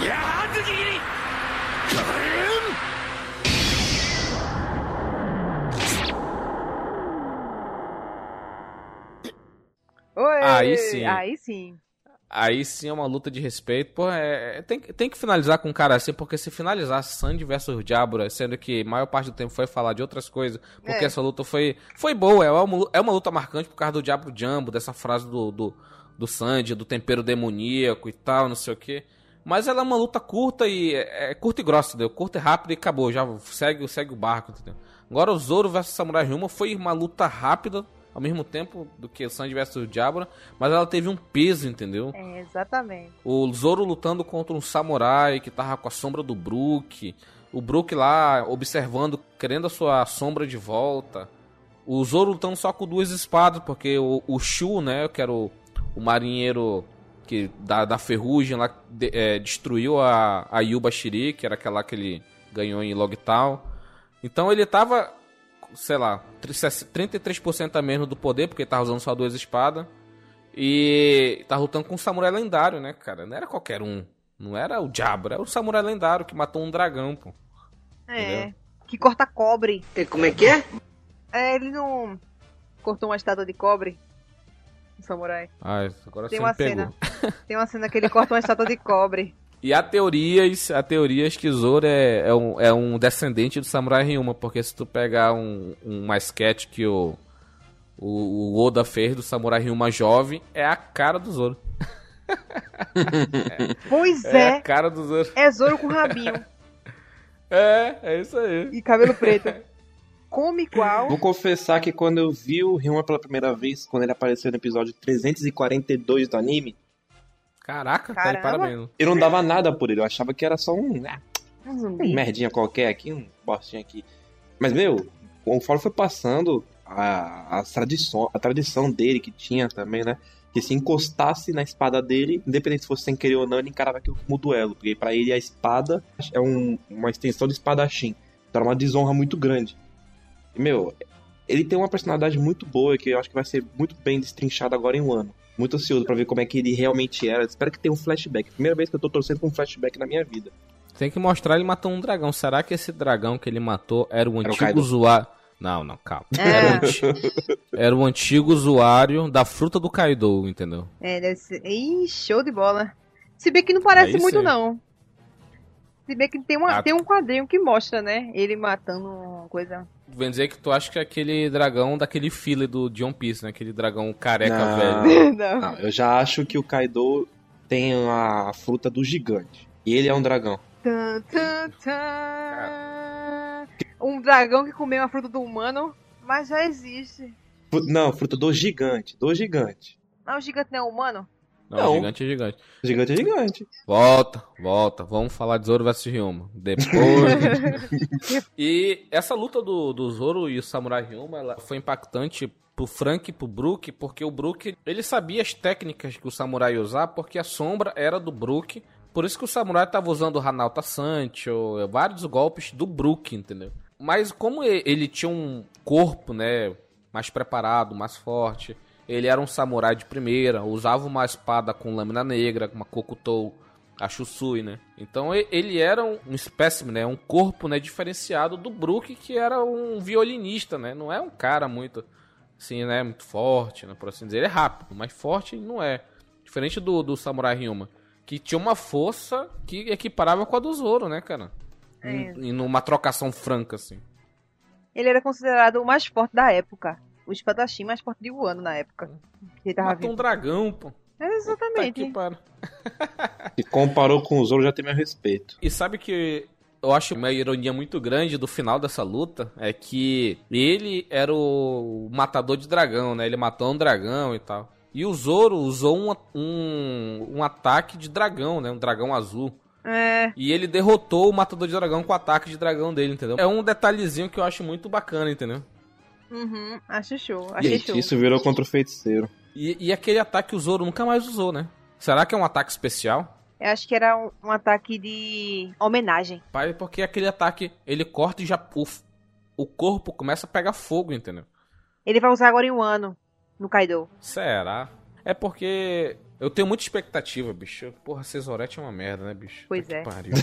やはずぎり Oi, Aí sim. Aí sim. Aí sim é uma luta de respeito. Pô, é, é- tem, tem que finalizar com um cara assim, porque se finalizar Sandy versus Diabra, sendo que maior parte do tempo foi falar de outras coisas, porque É. essa luta foi, foi boa, é uma, é uma luta marcante por causa do Diablo Jumbo, dessa frase do, do, do Sandy, do tempero demoníaco e tal, não sei o que. Mas ela é uma luta curta e. É, é curta e grossa, entendeu? Curta e rápida e acabou. Já segue, segue o barco, entendeu? Agora o Zoro versus Samurai Ryuma foi uma luta rápida, ao mesmo tempo do que o Sanji versus Diablo, mas ela teve um peso, entendeu? É, exatamente. O Zoro lutando contra um samurai que tava com a sombra do Brook. O Brook lá observando, querendo a sua sombra de volta. O Zoro lutando só com duas espadas, porque o, o Shu, né, que era o, o marinheiro que da, da ferrugem lá, de, é, destruiu a, a Yuba Shiri, que era aquela que ele ganhou em Logtown. Então ele tava, sei lá, 33% a menos do poder, porque tava usando só duas espadas. E tá lutando com um samurai lendário, né, cara? Não era qualquer um. Não era o diabo, era o samurai lendário que matou um dragão, pô. É. Entendeu? Que corta cobre. Como é que é? É, ele não cortou uma estátua de cobre. O samurai. Ah, agora Tem você uma me pegou. cena. Tem uma cena que ele corta uma estátua de cobre. E há teorias, há teorias que Zoro é, é, um, é um descendente do Samurai Ryuma, porque se tu pegar um, um sketch que o, o, o Oda fez do Samurai Ryuma jovem, é a cara do Zoro. Pois É, a é. cara do Zoro. É Zoro com rabinho É, é isso aí. e cabelo preto. Come qual? Vou confessar que quando eu vi o Ryuma pela primeira vez, quando ele apareceu no episódio 342 do anime, Caraca, tá de Caramba. parabéns. eu não dava nada por ele. Eu achava que era só um, ah, Um merdinha qualquer aqui, um bostinho aqui. Mas, meu, conforme foi passando a, a, tradição, a tradição dele que tinha também, né? Que se encostasse na espada dele, independente se fosse sem querer ou não, ele encarava aquilo como duelo. Porque pra ele a espada é um- uma extensão do espadachim. Então era uma desonra muito grande. E, meu, ele tem uma personalidade muito boa que eu acho que vai ser muito bem destrinchado agora em um ano. Muito ansioso pra ver como é que ele realmente era. Espero que tenha um flashback. Primeira vez que eu tô torcendo com um flashback na minha vida. Tem que mostrar ele matou um dragão. Será que esse dragão que ele matou era o o antigo Kaido. usuário? Não, não, calma. É. Era, o anti- era o antigo usuário da fruta do Kaido, entendeu? É, deve ser. Ih, show de bola. Se bem que não parece Aí muito, sim. não. Se bem que tem, uma, Ah. tem um quadrinho que mostra, né? Ele matando uma coisa. Vem dizer que tu acha que é aquele dragão daquele filler do de One Piece, né? Aquele dragão careca Não. velho. não. Não, eu já acho que o Kaido tem a fruta do gigante. E ele é um dragão. Tan, tan, tan. Um dragão que comeu a fruta do humano, mas já existe. Fru- Não, fruta do gigante. Do gigante. Mas o gigante não é humano? Não, Não. gigante é gigante. Gigante é gigante. Volta, volta. Vamos falar de Zoro vs Ryuma. Depois. e essa luta do, do Zoro e o Samurai Ryuma ela foi impactante pro Frank e pro Brook, porque o Brook, ele sabia as técnicas que o Samurai ia usar, porque a sombra era do Brook. Por isso que o Samurai tava usando o Hanalta Sancho, vários golpes do Brook, entendeu? Mas como ele tinha um corpo, né, mais preparado, mais forte, ele era um samurai de primeira, usava uma espada com lâmina negra, uma Kokutou, a Shusui, né? Então e- ele era um, um espécime, né? Um corpo, né, diferenciado do Brook, que era um violinista, né? Não é um cara muito, assim, né, muito forte, né, por assim dizer. Ele é rápido, mas forte não é. Diferente do, do Samurai Ryuma, que tinha uma força que equiparava com a do Zoro, né, cara? É. Em numa trocação franca, assim. Ele era considerado o mais forte da época. O espadachim mais forte de Wano na época. Que ele tava Matou um vivo. dragão, pô. É, Tá exatamente. pariu. Se comparou com o Zoro, já tem meu respeito. E sabe que eu acho uma ironia muito grande do final dessa luta é que ele era o matador de dragão, né? Ele matou um dragão e tal. E o Zoro usou um, um, um ataque de dragão, né? Um dragão azul. É, E ele derrotou o matador de dragão com o ataque de dragão dele, entendeu? É um detalhezinho que eu acho muito bacana, entendeu? Uhum, acho show. Achei show. Gente, isso virou contra o feiticeiro. E, e aquele ataque o Zoro nunca mais usou, né? Será que é um ataque especial? Eu acho que era um, um ataque de homenagem. Pai, porque aquele ataque, ele corta e já. O, o corpo começa a pegar fogo, entendeu? Ele vai usar agora em um ano no Kaido. Será? É porque eu tenho muita expectativa, bicho. Porra, Cesorete é uma merda, né, bicho? Pois é. que pariu.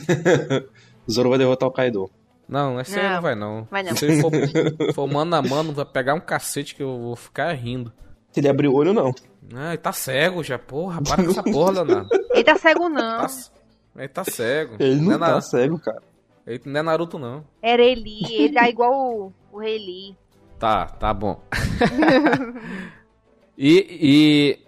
O Zoro vai derrotar o Kaido. Não, esse aí Não, não vai não. vai não. Se ele for, for mano a mano, vai pegar um cacete que eu vou ficar rindo. Se ele abrir o olho, não. Ai, tá cego já, porra. Para com essa porra, Leonardo. Ele tá cego, não. Tá, ele tá cego. Ele não, é tá Na- cego, cara. ele não é Naruto, não. Era Eli. Ele tá igual o, o Rei Lee. Tá, tá bom. e, e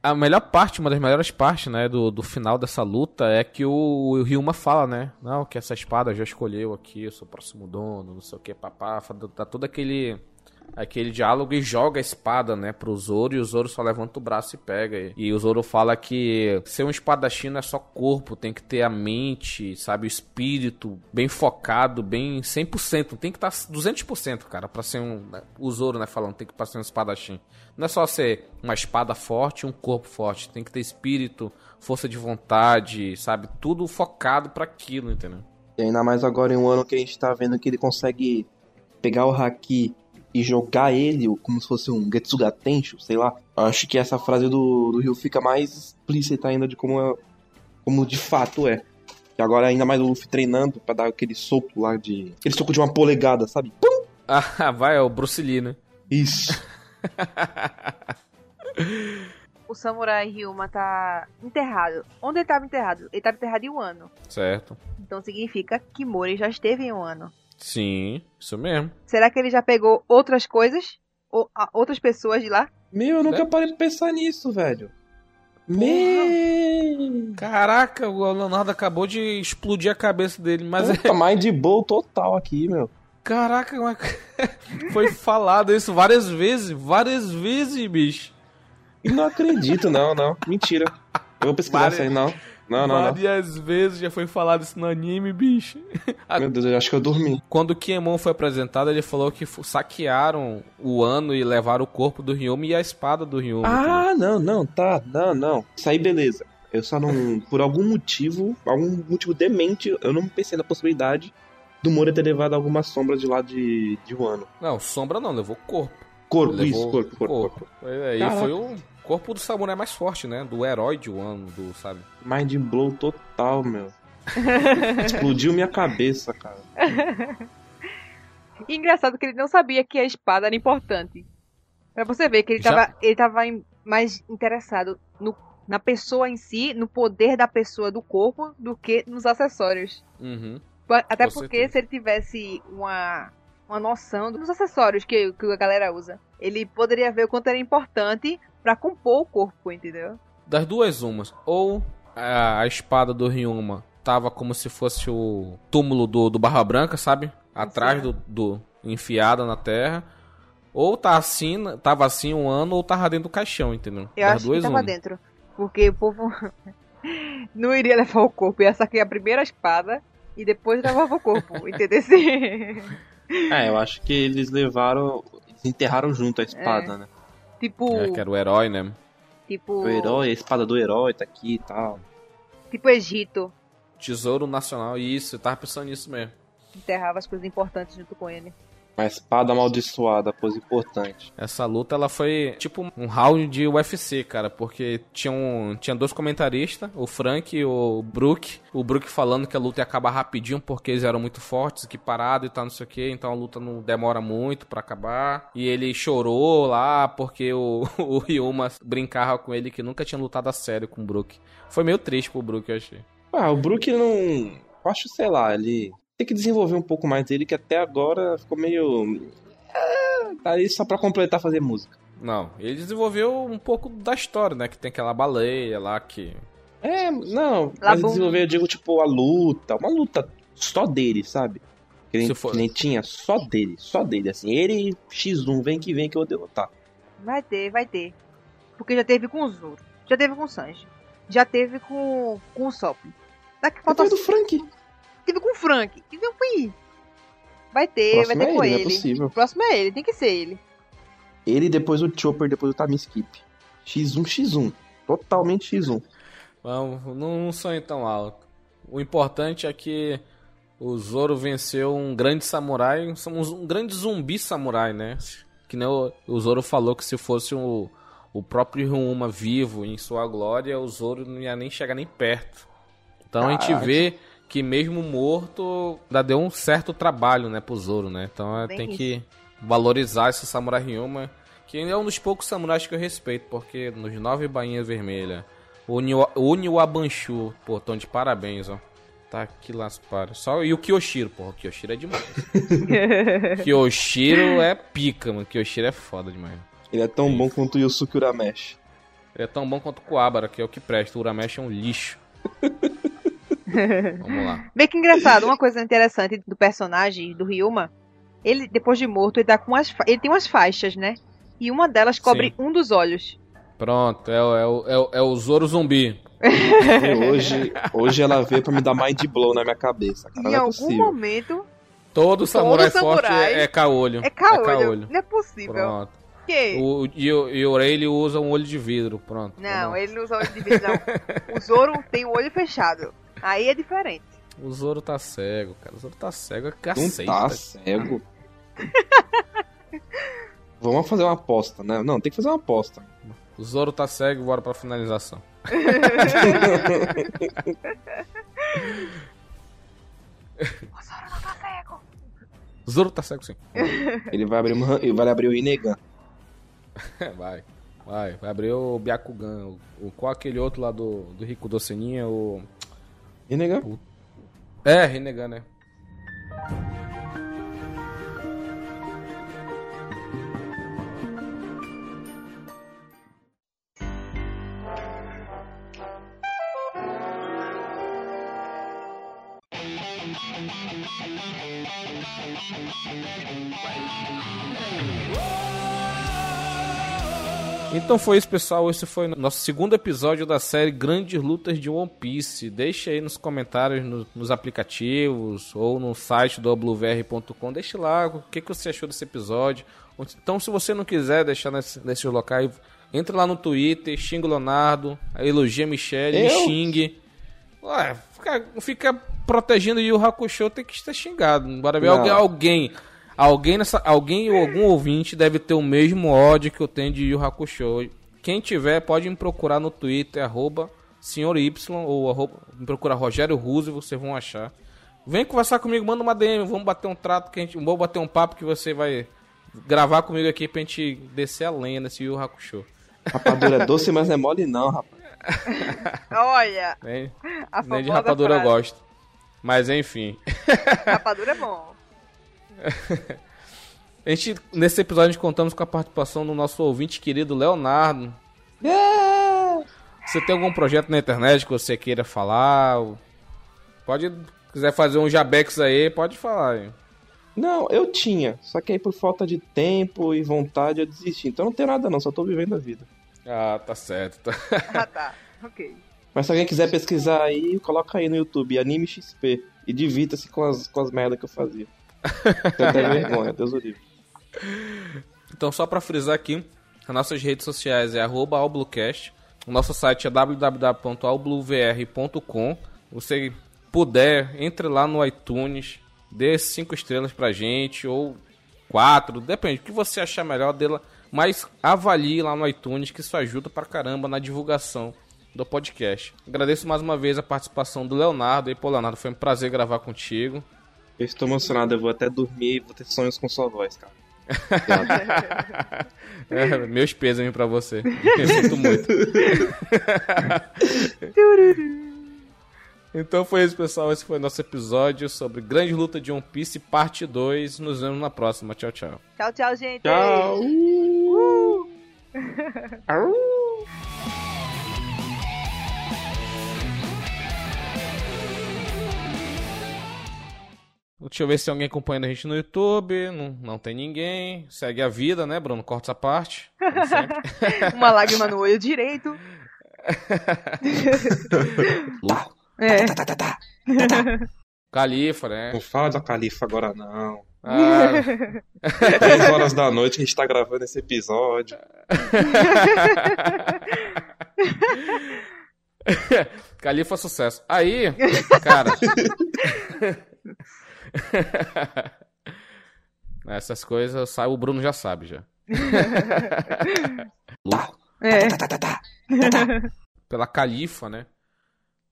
A melhor parte, uma das melhores partes, né, do, do final dessa luta é que o, o Ryuma fala, né? Não, que essa espada já escolheu aqui, eu sou o próximo dono, não sei o que, papá. Dá todo aquele aquele diálogo e joga a espada, né, pro Zoro e o Zoro só levanta o braço e pega. E o Zoro fala que ser um espadachim não é só corpo, tem que ter a mente, sabe, o espírito bem focado, bem 100%, tem que estar tá 200%, cara, para ser um né, o Zoro, né, falando, tem que pra ser um espadachim. Não é só ser uma espada forte um corpo forte, tem que ter espírito, força de vontade, sabe, tudo focado para aquilo, entendeu? E ainda mais agora em um ano que a gente tá vendo que ele consegue pegar o haki e jogar ele como se fosse um Getsuga Tensho, sei lá. Acho que essa frase do, do Ryu fica mais explícita ainda de como, é, como de fato é. E agora ainda mais o Luffy treinando para dar aquele soco lá de... Aquele soco de uma polegada, sabe? Pum! Ah, vai, é o Bruce Lee, né? Isso. o samurai Ryuma tá enterrado. Onde ele estava enterrado? Ele estava enterrado em um ano. Certo. Então significa que Mori já esteve em um ano. Sim, isso mesmo. Será que ele já pegou outras coisas? Ou a, outras pessoas de lá? Meu, eu nunca parei pra pensar nisso, velho. Meu! Caraca, o Leonardo acabou de explodir a cabeça dele, mas Puta, é. de boa total aqui, meu. Caraca, mas... foi falado isso várias vezes, várias vezes, bicho. Não acredito, não, não. Mentira. Eu vou pesquisar várias... isso aí, não. Não, não, Várias não. vezes já foi falado isso no anime, bicho. Meu Deus, eu acho que eu dormi. Quando o Kiemon foi apresentado, ele falou que saquearam o ano e levaram o corpo do Ryuma e a espada do Ryuma. Ah, não, não, tá, não, não. Isso aí, beleza. Eu só não, por algum motivo, algum motivo demente, eu não pensei na possibilidade do Moura ter levado alguma sombra de lá de, de Wano. Não, sombra não, levou corpo. Corpo, levou isso, corpo, corpo, corpo. corpo. Aí foi um corpo do samurai mais forte, né? Do herói de Wano, do, sabe? Mind blow total, meu. Explodiu minha cabeça, cara. engraçado que ele não sabia que a espada era importante. Pra você ver que ele Já... tava, ele tava mais interessado no, na pessoa em si, no poder da pessoa do corpo, do que nos acessórios. Uhum. Até Com porque certeza. se ele tivesse uma, uma noção dos acessórios que, que a galera usa, ele poderia ver o quanto era importante para compor o corpo, entendeu? Das duas umas, ou a, a espada do Ryuma tava como se fosse o túmulo do, do Barra Branca, sabe? Atrás do, do enfiada na terra. Ou tá assim, tava assim um ano, ou tava dentro do caixão, entendeu? Eu das acho duas que tava uma. dentro. Porque o povo não iria levar o corpo. Ia sacar a primeira espada e depois levava o corpo, entendeu? é, eu acho que eles levaram. Eles enterraram junto a espada, é. né? Tipo. É, que era o herói, né? Tipo. O herói, a espada do herói tá aqui e tal. Tipo Egito. Tesouro Nacional, isso, eu tava pensando nisso mesmo. Enterrava as coisas importantes junto com ele. Uma espada amaldiçoada, coisa importante. Essa luta, ela foi tipo um round de UFC, cara, porque tinha, um, tinha dois comentaristas, o Frank e o Brook. O Brook falando que a luta ia acabar rapidinho porque eles eram muito fortes, que parado e tal, não sei o que, então a luta não demora muito para acabar. E ele chorou lá porque o, o Ryuma brincava com ele que nunca tinha lutado a sério com o Brook. Foi meio triste pro Brook, eu achei. Ah, o Brook não. Acho, sei lá, ele tem que desenvolver um pouco mais dele, que até agora ficou meio. É, tá aí só pra completar fazer música. Não, ele desenvolveu um pouco da história, né? Que tem aquela baleia lá que. É, não, mas desenvolver, eu digo, tipo, a luta, uma luta só dele, sabe? Que nem, for... que nem tinha, só dele, só dele, assim. Ele X1, vem que vem que eu vou derrotar. Vai ter, vai ter. Porque já teve com o Zoro, já teve com o Sanji, já teve com, com o Sop. Daqui falta. do Frank tive com o Frank. Então fui. Vai ter, vai ter é com ele. ele. É o próximo é ele, tem que ser ele. Ele depois o Chopper, depois o Time Skip. X1, X1. Totalmente X1. Vamos, não sonho tão alto. O importante é que o Zoro venceu um grande samurai, um, um grande zumbi samurai, né? Que nem o, o Zoro falou que se fosse o, o próprio Ryuma vivo em sua glória, o Zoro não ia nem chegar nem perto. Então Caraca. a gente vê que mesmo morto, ainda deu um certo trabalho, né, pro Zoro, né? Então é, tem isso. que valorizar esse Samurai Ryuma, que é um dos poucos samurais que eu respeito, porque nos nove bainhas vermelhas, o Niwabanshu, pô, tão de parabéns, ó. Tá aqui lá para. Só e o Kyoshiro, porra, o Kyoshiro é demais. Kyoshiro é pica, mano. Kyoshiro é foda demais. Ele é tão Sim. bom quanto o Yusuke Urameshi. Ele é tão bom quanto o Coabra, que é o que presta. O Uramesh é um lixo. Vamos lá. Bem que engraçado, uma coisa interessante do personagem do Ryuma, ele, depois de morto, ele, tá com as, ele tem umas faixas, né? E uma delas cobre um dos olhos. Pronto, é, o- é, é, o- é o Zoro zumbi. E hoje, hoje ela veio pra me dar mind blow na minha cabeça. Cara, em não é algum possível. momento, Todo samurai forte samurai é, é caolho. é caolho. caolho. Não é possível. Pronto. Que? O, e, o, e o Rayleigh usa um olho de vidro. Pronto. Não, Vamos. ele não usa olho de vidro, não. O Zoro tem o olho fechado. Aí é diferente. O Zoro tá cego, cara. O Zoro tá cego, é Não cacete. tá cego. Vamos fazer uma aposta, né? Não, tem que fazer uma aposta. O Zoro tá cego, bora pra finalização. O Zoro não tá cego. O Zoro tá cego sim. Ele vai abrir, uma, ele vai abrir o Inegan. vai. Vai, vai abrir o Byakugan. O, o, qual aquele outro lá do, do Rico Doceninha? O. Inegan? É, Rinnegan, né? Então foi isso, pessoal. Esse foi o nosso segundo episódio da série Grandes Lutas de One Piece. Deixe aí nos comentários, no- nos aplicativos ou no site do wvr.com. Deixe lá o que, que você achou desse episódio. Então, se você não quiser deixar nesse- nesses locais, entre lá no Twitter, xinga o Leonardo, elogia a Michelle, me Eu? xingue. Ué, fica, fica protegendo o Yu Hakusho, tem que estar xingado. Bora ver alguém, alguém, alguém, nessa, alguém ou algum ouvinte deve ter o mesmo ódio que eu tenho de Yu Hakusho. Quem tiver, pode me procurar no Twitter, arroba senhor Y, ou arroba, me procura Rogério Russo, vocês vão achar. Vem conversar comigo, manda uma DM, vamos bater um trato, que a gente, vamos bater um papo que você vai gravar comigo aqui pra gente descer a lenha nesse Yu Hakusho. Rapadura é doce, mas não é mole não, rapaz. Olha, Nem, a nem de rapadura eu gosto. Mas enfim. Rapadura é bom. A gente, nesse episódio, a gente contamos com a participação do nosso ouvinte querido Leonardo. Você tem algum projeto na internet que você queira falar? Pode, quiser fazer um jabex aí, pode falar. hein? Não, eu tinha. Só que aí por falta de tempo e vontade eu desisti. Então não tem nada não, só tô vivendo a vida. Ah, tá certo. Tá. Ah, tá. Ok. Mas se alguém quiser pesquisar aí, coloca aí no YouTube, Anime XP. E divirta-se com as, com as merdas que eu fazia. Vergonha, Deus o livre. Então, só pra frisar aqui, as nossas redes sociais é Albluecast. O nosso site é www.albluvr.com. Você puder, entre lá no iTunes, dê cinco estrelas pra gente, ou quatro, depende, o que você achar melhor dela. Mas avalie lá no iTunes, que isso ajuda pra caramba na divulgação do podcast. Agradeço mais uma vez a participação do Leonardo. E, pô, Leonardo, foi um prazer gravar contigo. Eu estou emocionado, eu vou até dormir e vou ter sonhos com sua voz, cara. É, meus pêsames pra você. Eu sinto muito. então foi isso, pessoal. Esse foi o nosso episódio sobre Grande Luta de One Piece, parte 2. Nos vemos na próxima. Tchau, tchau. Tchau, tchau, gente. Tchau! Deixa eu ver se tem alguém acompanhando a gente no YouTube. Não, não tem ninguém. Segue a vida, né, Bruno? Corta essa parte. Uma lágrima no olho direito. Louco. É. Califa, né? Não fala da Califa agora não. Ah, 10 horas da noite a gente tá gravando esse episódio. Califa sucesso. Aí, cara. Essas coisas, sabe, o Bruno já sabe já. Louco. É. Pela Califa, né?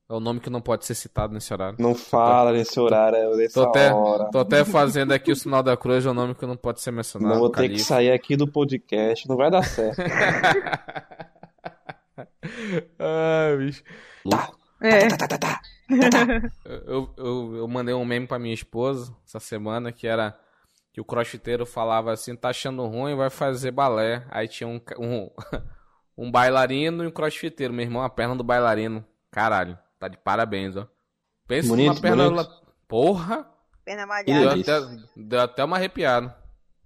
É o nome que não pode ser citado nesse horário. Não fala nesse horário, é nessa Tô até, hora. tô até fazendo aqui o sinal da cruz, é o nome que não pode ser mencionado. Não vou ter que sair aqui do podcast, não vai dar certo. Ai, bicho. É. Eu, eu, eu mandei um meme pra minha esposa essa semana que era que o crossfiteiro falava assim, tá achando ruim, vai fazer balé. Aí tinha um, um, um bailarino e um crossfiteiro. Meu irmão, a perna do bailarino. Caralho, tá de parabéns, ó. Pensa Bonito, numa perna. bonito. Porra! Perna Deu malhada. delícia. até, deu até uma arrepiada.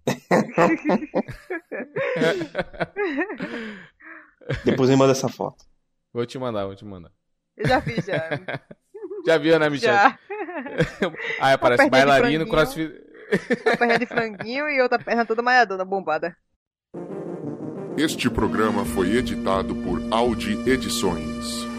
Depois me manda essa foto. Vou te mandar, vou te mandar. Eu já fiz, já. Já viu, né, Michel? já. Aí aparece bailarino, crossfit. Uma perna de franguinho e outra perna toda malhadona, bombada. Este programa foi editado por Audi Edições.